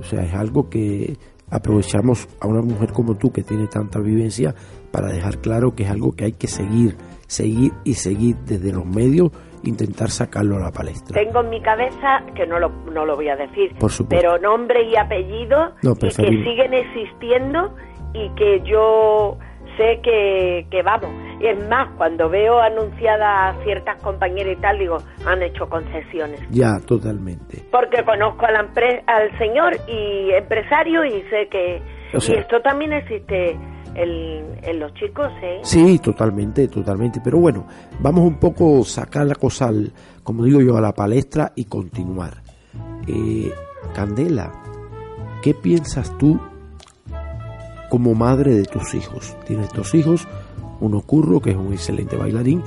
Speaker 2: O sea, es algo que aprovechamos a una mujer como tú que tiene tanta vivencia para dejar claro que es algo que hay que seguir, seguir y seguir desde los medios, intentar sacarlo a la palestra.
Speaker 7: Tengo en mi cabeza, que no lo, no lo voy a decir,
Speaker 2: Por supuesto.
Speaker 7: pero nombre y apellido
Speaker 2: No,
Speaker 7: y que siguen existiendo y que yo sé que, que vamos. Y es más, cuando veo anunciadas ciertas compañeras y tal, digo, han hecho concesiones.
Speaker 2: Ya, totalmente.
Speaker 7: Porque conozco al señor y empresario y sé que...
Speaker 2: O sea-
Speaker 7: y esto también existe en, en los chicos, ¿eh?
Speaker 2: Sí, totalmente, totalmente. Pero bueno, vamos un poco a sacar la cosa, al, como digo yo, a la palestra y continuar. Eh, Candela, ¿qué piensas tú como madre de tus hijos? Tienes dos hijos, uno Curro, que es un excelente bailarín,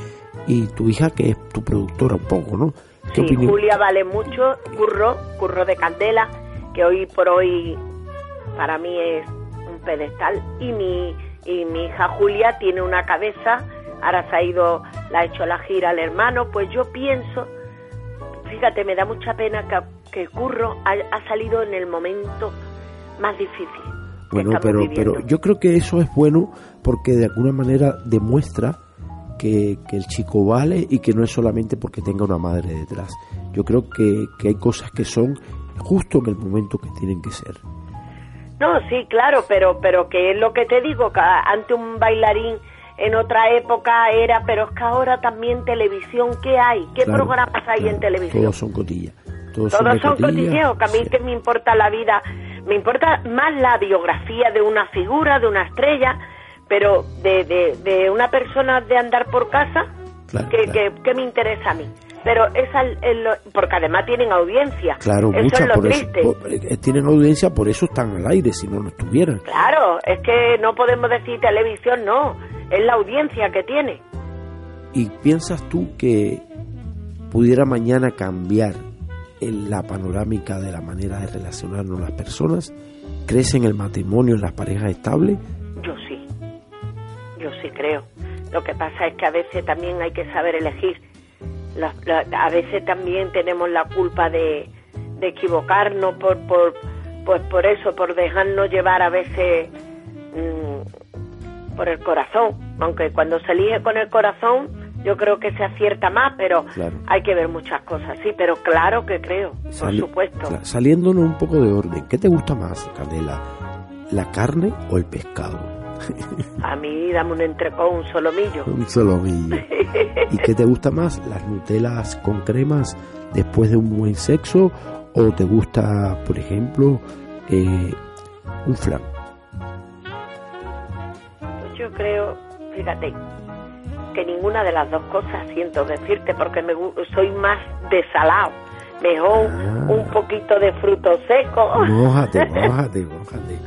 Speaker 2: y tu hija, que es tu productora un poco, ¿no? ¿Qué
Speaker 7: Sí,
Speaker 2: opinión?
Speaker 7: Julia vale mucho, Curro, Curro de Candela, que hoy por hoy para mí es pedestal. Y mi, y mi hija Julia tiene una cabeza, ahora se ha ido, la ha hecho la gira al hermano, pues yo pienso, fíjate, me da mucha pena que, que Curro ha, ha salido en el momento más difícil.
Speaker 2: Bueno, pero,
Speaker 7: viviendo.
Speaker 2: pero yo creo que eso es bueno porque de alguna manera demuestra que, que el chico vale y que no es solamente porque tenga una madre detrás. Yo creo que, que hay cosas que son justo en el momento que tienen que ser.
Speaker 7: No, sí, claro, pero pero que es lo que te digo, que ante un bailarín en otra época era, pero es que ahora también televisión, ¿qué hay? ¿Qué
Speaker 2: Claro,
Speaker 7: programas hay
Speaker 2: claro,
Speaker 7: en televisión?
Speaker 2: Todos son cotillas. Todos,
Speaker 7: son cotilleos, que a mí
Speaker 2: sí.
Speaker 7: que me importa la vida, me importa más la biografía de una figura, de una estrella, pero de, de, de una persona de andar por casa,
Speaker 2: Claro,
Speaker 7: que,
Speaker 2: claro.
Speaker 7: que, que me interesa a mí. Pero es al- el- porque además tienen audiencia.
Speaker 2: Claro,
Speaker 7: eso
Speaker 2: muchas
Speaker 7: es lo
Speaker 2: por eso. por- eh, tienen audiencia, por eso están al aire, si no, no estuvieran.
Speaker 7: Claro, es que no podemos decir televisión, no, es la audiencia que tiene.
Speaker 2: ¿Y piensas tú que pudiera mañana cambiar en la panorámica de la manera de relacionarnos las personas? ¿Crees en el matrimonio, en las parejas estables?
Speaker 7: Yo sí, yo sí creo. Lo que pasa es que a veces también hay que saber elegir. La- la- a veces también tenemos la culpa de, de equivocarnos por, por, pues por eso, por dejarnos llevar a veces mm, por el corazón. Aunque cuando se elige con el corazón, yo creo que se acierta más, pero
Speaker 2: Claro.
Speaker 7: hay que ver muchas cosas, sí, pero claro que creo, por supuesto.
Speaker 2: Saliéndonos un poco de orden, ¿qué te gusta más, Candela? ¿La carne o el pescado?
Speaker 7: A mí dame un entrecón, un solomillo.
Speaker 2: Un solomillo. ¿Y qué te gusta más? ¿Las Nutelas con cremas después de un buen sexo? ¿O te gusta, por ejemplo, eh, un flan?
Speaker 7: creo, fíjate, que ninguna de las dos cosas siento decirte porque me soy más de salado. Mejor
Speaker 2: Ah.
Speaker 7: un poquito de fruto seco.
Speaker 2: Mójate, mójate, mójate.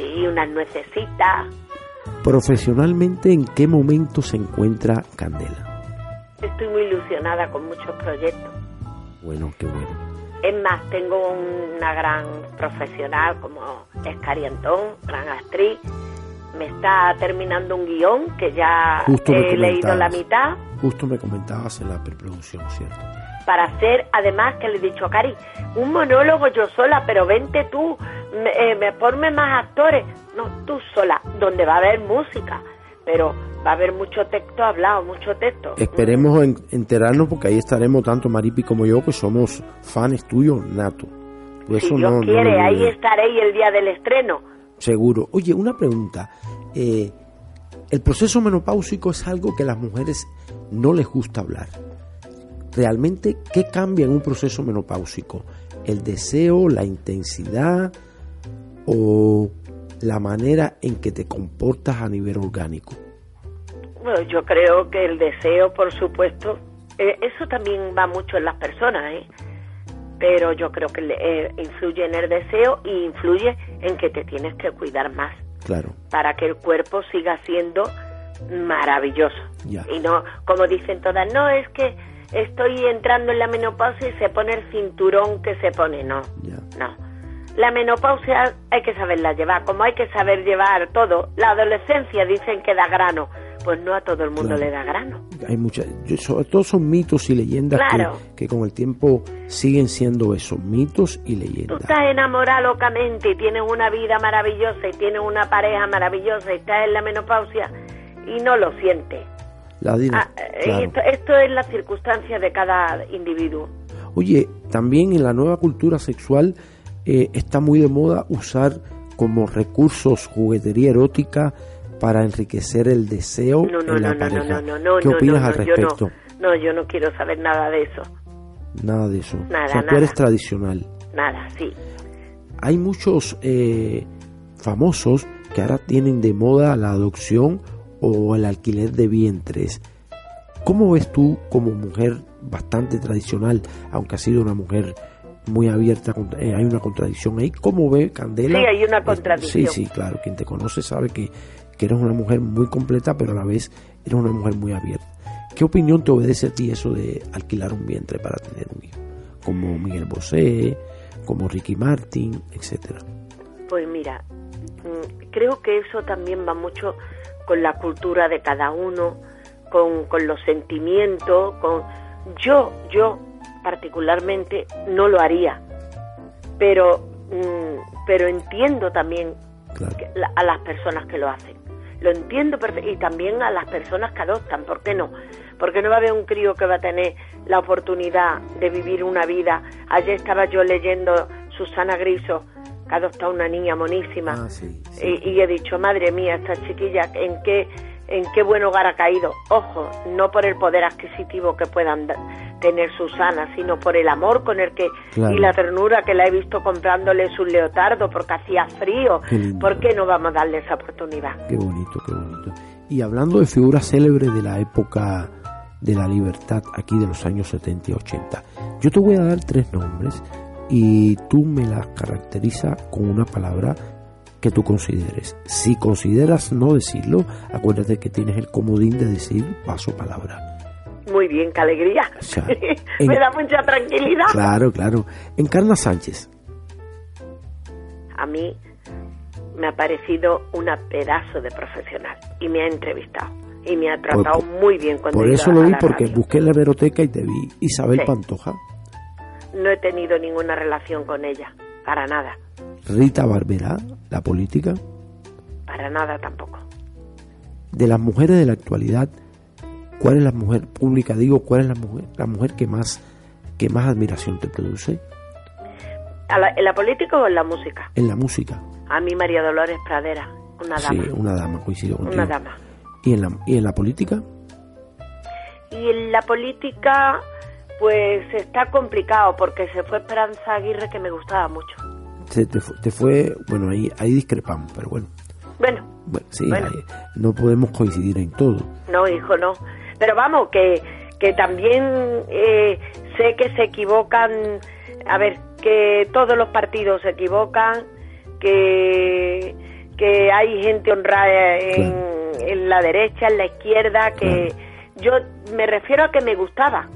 Speaker 7: Sí, unas nuecesitas.
Speaker 2: Profesionalmente, ¿en qué momento se encuentra Candela?
Speaker 7: Estoy muy ilusionada con muchos proyectos.
Speaker 2: Bueno, qué bueno.
Speaker 7: Es más, tengo una gran profesional como Escari Antón, gran actriz. Me está terminando un guion que ya
Speaker 2: Justo
Speaker 7: he leído la mitad
Speaker 2: Justo me comentabas en la preproducción, ¿cierto?
Speaker 7: Para hacer, además que le he dicho a Cari, un monólogo yo sola, pero vente tú, me, eh, me ponme más actores. No, tú sola, donde va a haber música, pero va a haber mucho texto hablado, mucho texto.
Speaker 2: Esperemos en- enterarnos porque ahí estaremos tanto Maripi como yo que somos fans tuyos nato. Por
Speaker 7: si
Speaker 2: eso
Speaker 7: Dios
Speaker 2: no,
Speaker 7: quiere, ahí estaréis el día del estreno.
Speaker 2: Seguro. Oye, una pregunta. Eh, el proceso menopáusico es algo que a las mujeres no les gusta hablar. Realmente, ¿qué cambia en un proceso menopáusico? ¿El deseo, la intensidad o la manera en que te comportas a nivel orgánico?
Speaker 7: Bueno, yo creo que el deseo, por supuesto, eh, eso también va mucho en las personas, ¿eh? Pero yo creo que eh, influye en el deseo y influye en que te tienes que cuidar más
Speaker 2: Claro,
Speaker 7: para que el cuerpo siga siendo maravilloso.
Speaker 2: ya.
Speaker 7: Y no, como dicen todas, no, es que estoy entrando en la menopausia y se pone el cinturón que se pone, no,
Speaker 2: Ya.
Speaker 7: no. La menopausia hay que saberla llevar, como hay que saber llevar todo. La adolescencia dicen que da grano, pues no a todo el mundo
Speaker 2: Claro.
Speaker 7: le da grano.
Speaker 2: Hay muchas, sobre todo son mitos y leyendas que-
Speaker 7: Claro.
Speaker 2: que, con el tiempo siguen siendo eso, mitos y
Speaker 7: Tú
Speaker 2: leyendas.
Speaker 7: estás enamorado locamente y tienes una vida maravillosa y tienes una pareja maravillosa y estás en la menopausia y no lo sientes.
Speaker 2: La
Speaker 7: Ah, eh,
Speaker 2: claro.
Speaker 7: esto, esto es la circunstancia de cada individuo.
Speaker 2: Oye, también en la nueva cultura sexual eh, está muy de moda usar como recursos juguetería erótica para enriquecer el deseo
Speaker 7: No, no,
Speaker 2: en la
Speaker 7: no,
Speaker 2: pareja. ¿Qué opinas al
Speaker 7: no, yo
Speaker 2: respecto?
Speaker 7: no, yo no quiero saber nada de eso.
Speaker 2: Nada de eso.
Speaker 7: Nada,
Speaker 2: o sea, tú eres tradicional.
Speaker 7: Nada, sí.
Speaker 2: Hay muchos eh, famosos que ahora tienen de moda la adopción o el alquiler de vientres. ¿Cómo ves tú como mujer bastante tradicional, aunque ha sido una mujer muy abierta, eh, hay una contradicción ahí? ¿Cómo ve Candela?
Speaker 7: Sí, hay una
Speaker 2: Eh,
Speaker 7: contradicción.
Speaker 2: Sí, sí, claro. Quien te conoce sabe que, que eres una mujer muy completa, pero a la vez eres una mujer muy abierta. ¿Qué opinión te obedece a ti eso de alquilar un vientre para tener un hijo? Como Miguel Bosé, como Ricky Martin, etcétera.
Speaker 7: Pues mira, mm, creo que eso también va mucho con la cultura de cada uno, con, con los sentimientos, con yo, yo particularmente no lo haría, pero mm, pero entiendo también
Speaker 2: Claro.
Speaker 7: a las personas que lo hacen. Lo entiendo y también a las personas que adoptan, ¿por qué no? Porque no va a haber un crío que va a tener la oportunidad de vivir una vida. Ayer estaba yo leyendo Susana Griso, que ha adoptado una niña monísima,
Speaker 2: Ah, sí, sí.
Speaker 7: y, y he dicho, madre mía, esta chiquilla, ¿en qué, ¿en qué buen hogar ha caído? Ojo, no por el poder adquisitivo que puedan da- tener Susana, sino por el amor con el que
Speaker 2: Claro.
Speaker 7: y la ternura que la he visto comprándole su leotardo porque hacía frío. ¿Por qué no vamos a darle esa oportunidad?
Speaker 2: Qué bonito, qué bonito. Y hablando de figuras célebres de la época de la libertad, aquí de los años 70 y 80, yo te voy a dar tres nombres y tú me las caracteriza con una palabra que tú consideres. Si consideras no decirlo, acuérdate que tienes el comodín de decir paso palabra.
Speaker 7: Muy bien, qué alegría.
Speaker 2: O sea,
Speaker 7: Me da mucha tranquilidad.
Speaker 2: Claro, claro. Encarna Sánchez.
Speaker 7: A mí me ha parecido una pedazo de profesional y me ha entrevistado y me ha tratado
Speaker 2: Por-
Speaker 7: muy bien cuando
Speaker 2: Por eso lo vi, porque busqué en la hemeroteca y te vi. Isabel
Speaker 7: Sí.
Speaker 2: Pantoja,
Speaker 7: No he tenido ninguna relación con ella, para nada,
Speaker 2: Rita Barberá, la política.
Speaker 7: para nada tampoco.
Speaker 2: de las mujeres de la actualidad, ¿cuál es la mujer pública? Digo, ¿cuál es la mujer, la mujer que más que más admiración te produce
Speaker 7: ¿A la- ¿En la política o en la música?
Speaker 2: en la música?
Speaker 7: A mí María Dolores Pradera, una
Speaker 2: Sí,
Speaker 7: dama,
Speaker 2: una dama, coincido contigo.
Speaker 7: una dama.
Speaker 2: ¿Y en la y en la política?
Speaker 7: Y en la política, pues está complicado porque se fue Esperanza Aguirre que me gustaba mucho.
Speaker 2: Se te, fu- te fue, bueno, ahí ahí discrepamos, pero bueno.
Speaker 7: Bueno,
Speaker 2: Bueno, sí,
Speaker 7: Bueno.
Speaker 2: no podemos coincidir en todo.
Speaker 7: No, hijo, no. Pero vamos, que, que también eh, sé que se equivocan, a ver, que todos los partidos se equivocan, que, que hay gente honrada en, en la derecha, en la izquierda, que yo me refiero a que me gustaba.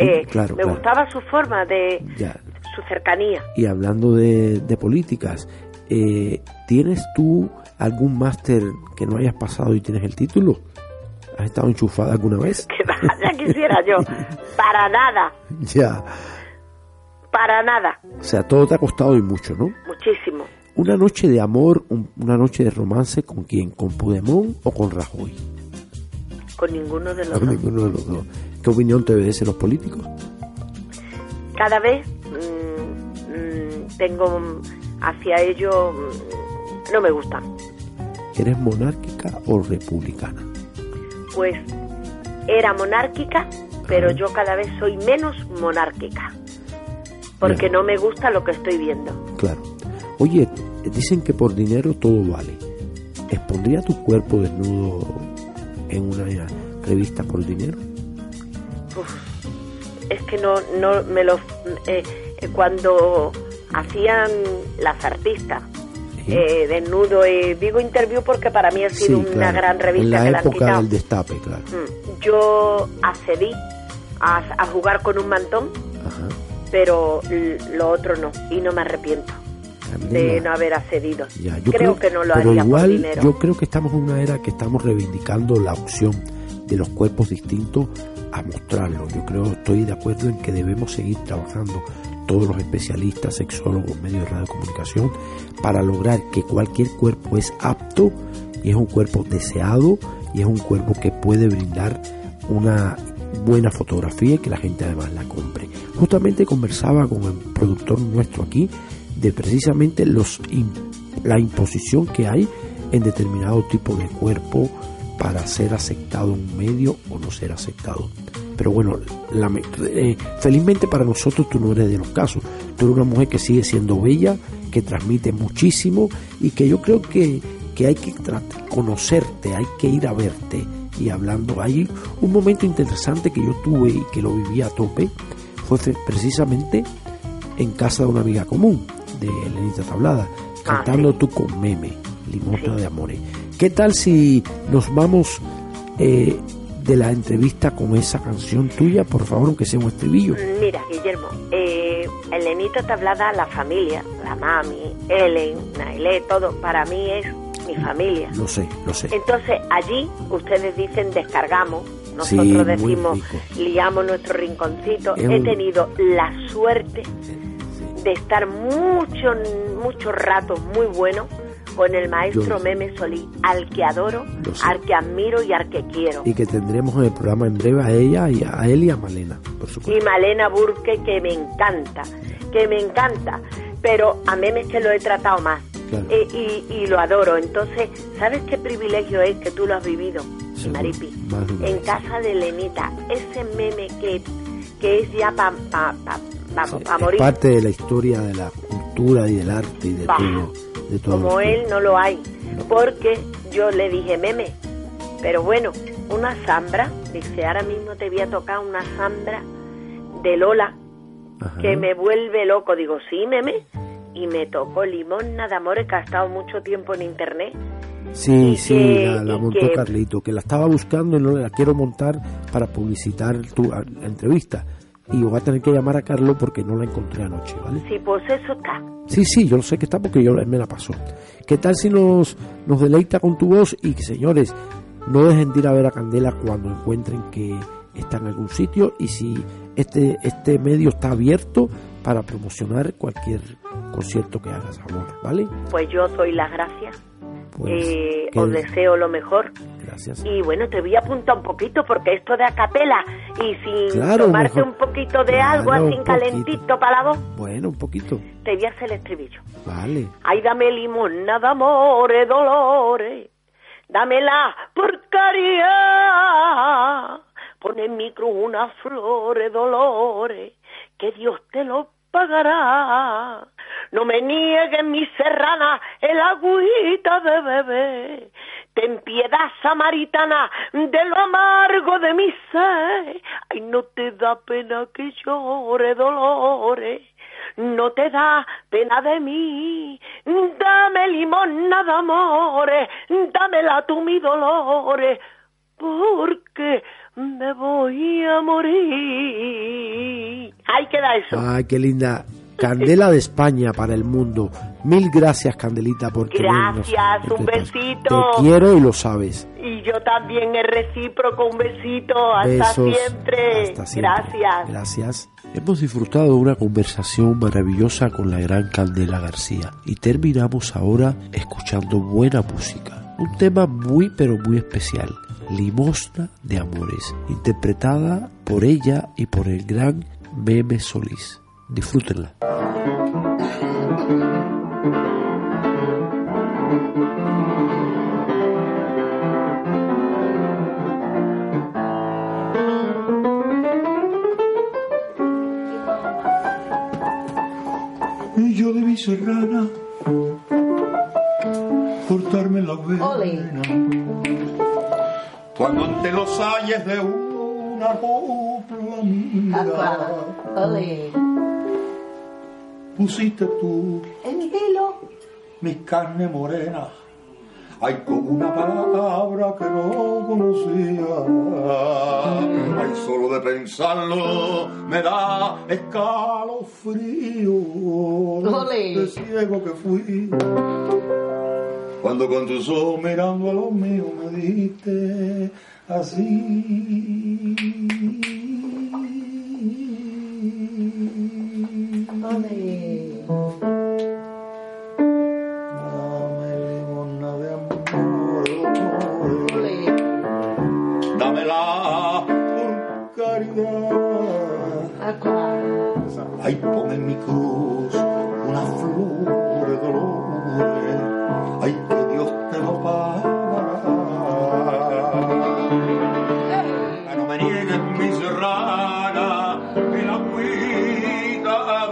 Speaker 7: Eh,
Speaker 2: claro,
Speaker 7: me
Speaker 2: claro.
Speaker 7: gustaba su forma de
Speaker 2: Ya.
Speaker 7: su cercanía.
Speaker 2: Y hablando de, de políticas, eh, ¿tienes tú algún máster que no hayas pasado y tienes el título? ¿Has estado enchufada alguna vez?
Speaker 7: Que vaya quisiera yo. Para nada,
Speaker 2: ya.
Speaker 7: para nada.
Speaker 2: O sea, todo te ha costado y mucho, ¿no?
Speaker 7: Muchísimo.
Speaker 2: Una noche de amor, un- una noche de romance, ¿con quién? ¿Con Puigdemont o con Rajoy?
Speaker 7: Con ninguno de los dos.
Speaker 2: ninguno de los dos. ¿Qué opinión te merecen los políticos?
Speaker 7: cada vez mm, mm, tengo hacia ello mm, no me gusta
Speaker 2: ¿Eres monárquica o republicana?
Speaker 7: pues era monárquica pero yo cada vez soy menos monárquica porque
Speaker 2: Bien.
Speaker 7: no me gusta lo que estoy viendo
Speaker 2: Claro. Oye, dicen que por dinero todo vale. ¿Expondría tu cuerpo desnudo en una revista por dinero?
Speaker 7: Uf, es que no no me lo eh, eh, cuando hacían las artistas
Speaker 2: Sí.
Speaker 7: eh, desnudo eh, digo interview porque para mí ha
Speaker 2: Sí,
Speaker 7: sido una gran revista
Speaker 2: En la
Speaker 7: que la han
Speaker 2: época del destape, claro.
Speaker 7: Mm, Yo accedí a, a jugar con un mantón,
Speaker 2: Ajá.
Speaker 7: pero lo otro no, y no me arrepiento de no haber accedido.
Speaker 2: Ya, yo
Speaker 7: creo, que no lo
Speaker 2: pero
Speaker 7: haría
Speaker 2: igual,
Speaker 7: por dinero.
Speaker 2: Yo creo que estamos en una era que estamos reivindicando la opción de los cuerpos distintos a mostrarlo. Yo creo, estoy de acuerdo en que debemos seguir trabajando todos los especialistas, sexólogos, medios de radiocomunicación, para lograr que cualquier cuerpo es apto y es un cuerpo deseado y es un cuerpo que puede brindar una buena fotografía y que la gente además la compre. Justamente conversaba con el productor nuestro aquí de precisamente los la imposición que hay en determinado tipo de cuerpo para ser aceptado en un medio o no ser aceptado. Pero bueno, lame- eh, felizmente para nosotros tú no eres de los casos. Tú eres una mujer que sigue siendo bella, que transmite muchísimo y que yo creo que, que hay que conocerte, hay que ir a verte y hablando. Hay un momento interesante que yo tuve y que lo viví a tope, fue precisamente en casa de una amiga común, de Elenita Tablada, cantando tú con meme, limosna de amores. ¿Qué tal si nos vamos eh, de la entrevista con esa canción tuya, por favor, aunque sea un estribillo?
Speaker 7: Mira, Guillermo, eh, Elenita Tablada, la familia, la mami, Ellen, Nailé, todo, para mí es mi familia.
Speaker 2: Lo sé, lo sé.
Speaker 7: Entonces, allí ustedes dicen descargamos, nosotros decimos liamos nuestro rinconcito.
Speaker 2: Es
Speaker 7: He
Speaker 2: un-
Speaker 7: tenido la suerte de estar mucho, muchos ratos muy buenos con el maestro
Speaker 2: Yo.
Speaker 7: Meme Solí, al que adoro, al que admiro y al que quiero.
Speaker 2: Y que tendremos en el programa en breve a ella y a, él y a Malena, por
Speaker 7: Y
Speaker 2: supuesto.
Speaker 7: Malena Burke, que me encanta, que me encanta. Pero a Meme que lo he tratado más.
Speaker 2: Claro.
Speaker 7: Eh, y, y lo adoro. Entonces, ¿sabes qué privilegio es que tú lo has vivido,
Speaker 2: Seguro,
Speaker 7: Maripi? En casa de Lenita, ese meme que, que es ya para pa, pa, vamos,
Speaker 2: es parte de la historia de la cultura y del arte y de
Speaker 7: Bah.
Speaker 2: todo. De todo
Speaker 7: Como él no lo hay. Porque yo le dije, meme, pero bueno, una zambra, dice, ahora mismo te voy a tocar una zambra de Lola
Speaker 2: Ajá.
Speaker 7: que me vuelve loco. Digo, sí, meme. Y me tocó Limona de Amores, que ha estado mucho tiempo en internet.
Speaker 2: Sí, sí,
Speaker 7: que-
Speaker 2: la, montó
Speaker 7: que-
Speaker 2: Carlito, que la estaba buscando y no la quiero montar para publicitar tu entrevista. Y voy a tener que llamar a Carlos porque no la encontré anoche, ¿vale?
Speaker 7: Sí, pues eso está.
Speaker 2: Sí, sí, yo lo sé que está porque yo me la pasó. ¿Qué tal si nos, nos deleita con tu voz? Y señores, no dejen de ir a ver a Candela cuando encuentren que está en algún sitio y si este, este medio está abierto para promocionar cualquier concierto que hagas, amor, ¿vale?
Speaker 7: Pues yo doy las gracias.
Speaker 2: Pues,
Speaker 7: Eh, os deseo lo mejor.
Speaker 2: gracias.
Speaker 7: Y bueno, te voy a apuntar un poquito porque esto de acapela y sin
Speaker 2: Claro,
Speaker 7: tomarte
Speaker 2: mejor.
Speaker 7: un poquito de
Speaker 2: Claro,
Speaker 7: algo así calentito para la voz,
Speaker 2: Bueno, un poquito.
Speaker 7: te voy a hacer el estribillo.
Speaker 2: Vale.
Speaker 7: Ay, dame limosna amores, dolores, dame la porcaría, pon en mi cruz unas flores, dolores, que Dios te lo pagará. No me niegues mi serrana el agüita de bebé, ten piedad samaritana de lo amargo de mi ser. Ay, no te da pena que llore dolores. No te da pena de mí, dame limosna de amores, dámela tú mi dolores, porque me voy a morir. Ahí queda eso.
Speaker 2: Ay, qué linda. Candela de España para el mundo. Mil gracias, Candelita, por tenernos.
Speaker 7: Gracias, un
Speaker 2: Te-
Speaker 7: besito.
Speaker 2: Te quiero y lo sabes.
Speaker 7: Y yo también es recíproco, un besito. Hasta
Speaker 2: Besos.
Speaker 7: siempre.
Speaker 2: Hasta siempre.
Speaker 7: Gracias.
Speaker 2: Gracias. Hemos disfrutado de una conversación maravillosa con la gran Candela García y terminamos ahora escuchando buena música. Un tema muy pero muy especial, Limosna de Amores, interpretada por ella y por el gran Meme Solís. Disfrútenla.
Speaker 8: Y yo de mi serrana cortarme la vena cuando ante los ayes de una copla mía pusiste tú mis carnes morenas Ay, como una palabra que no conocía. Ay, solo de pensarlo me da escalofrío.
Speaker 9: Ole.
Speaker 8: De ciego que fui. Cuando con tus ojos mirando a los míos me diste así. Dame limosna de amor. Dámela por caridad. Ay, pon en mi cruz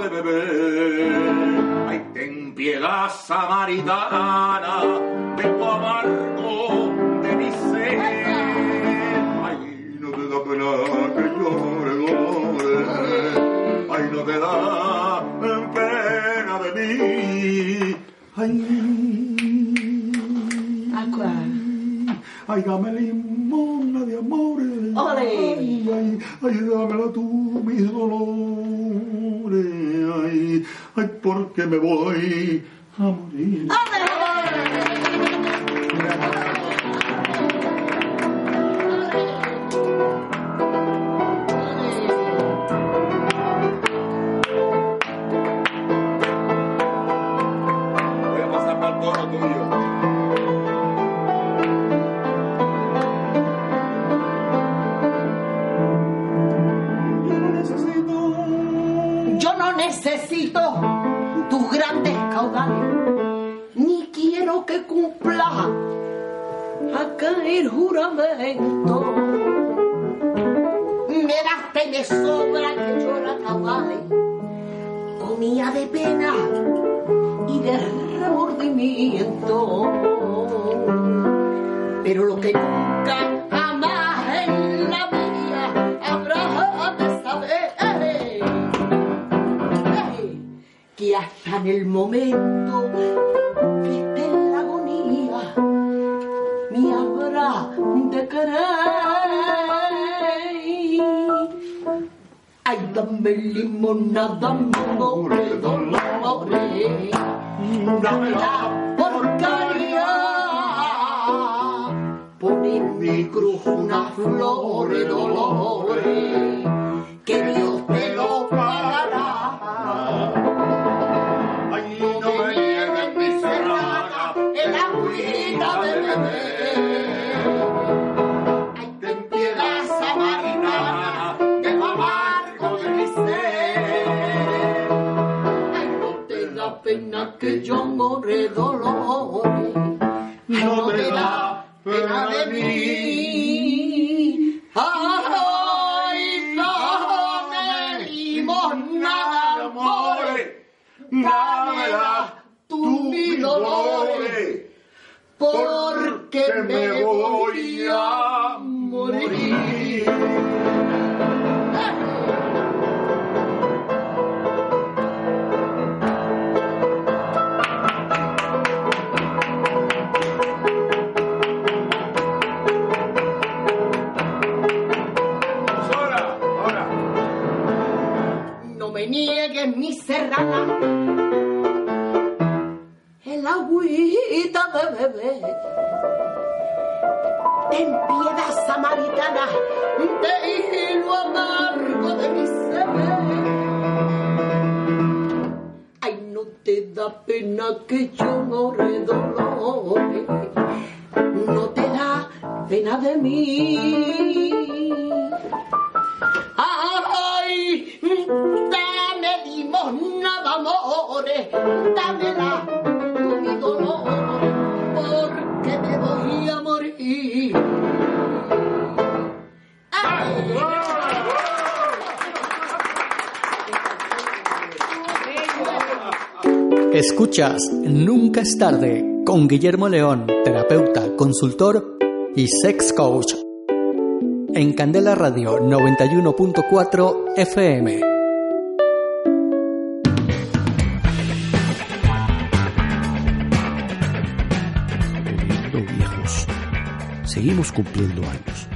Speaker 8: de beber. Ay, ten piedad samaritana de tu amargo de mi ser. Ay, no te da pena que llore, llore. Ay, no te da pena de mí. Ay, ay, dame limosna de amores. Ay, ay, ay, dámela tú, mis dolores. Ay, porque me voy a morir.
Speaker 9: Acá el juramento. Me basta y sobra que llora caudales, comía de pena y de remordimiento. Pero lo que nunca jamás en la vida habrá de saber que hasta en el momento querer. Ay, dame limona, dame amores, dolores, dámela por caridad. Pon en mi cruz una flor de dolores, que Dios te
Speaker 1: tarde con Guillermo León, terapeuta, consultor y sex coach. En Candela Radio 91.4 FM.
Speaker 2: Viejos. Seguimos cumpliendo años.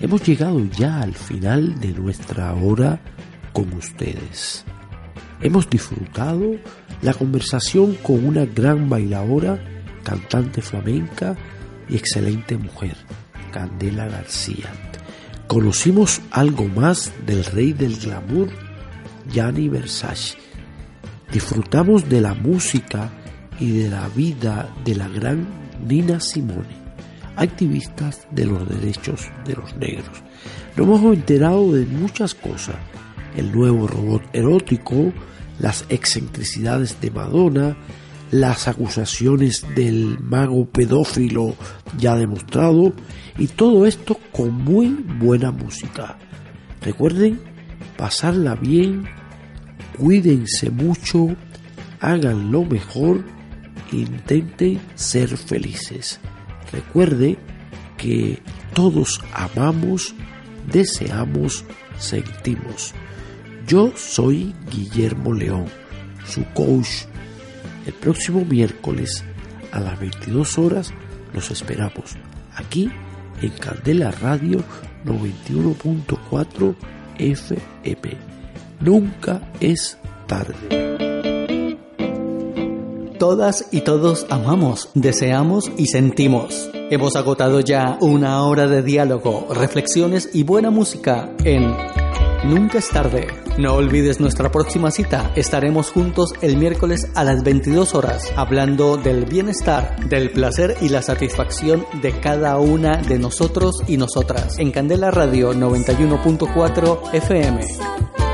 Speaker 2: Hemos llegado ya al final de nuestra hora con ustedes. Hemos disfrutado la conversación con una gran bailadora, cantante flamenca y excelente mujer, Candela García. Conocimos algo más del rey del glamour, Gianni Versace. Disfrutamos de la música y de la vida de la gran Nina Simone, activistas de los derechos de los negros. Nos hemos enterado de muchas cosas. El nuevo robot erótico, las excentricidades de Madonna, las acusaciones del mago pedófilo ya demostrado y todo esto con muy buena música. Recuerden pasarla bien, cuídense mucho, hagan lo mejor intenten ser felices. Recuerde que todos amamos, deseamos, sentimos. Yo soy Guillermo León, su coach. El próximo miércoles a las 22 horas los esperamos aquí en Candela Radio 91.4 FM. Nunca es tarde.
Speaker 1: Todas y todos amamos, deseamos y sentimos. Hemos agotado ya una hora de diálogo, reflexiones y buena música en Nunca es tarde. No olvides nuestra próxima cita. Estaremos juntos el miércoles a las 22 horas hablando del bienestar, del placer y la satisfacción de cada una de nosotros y nosotras. En Candela Radio 91.4 FM.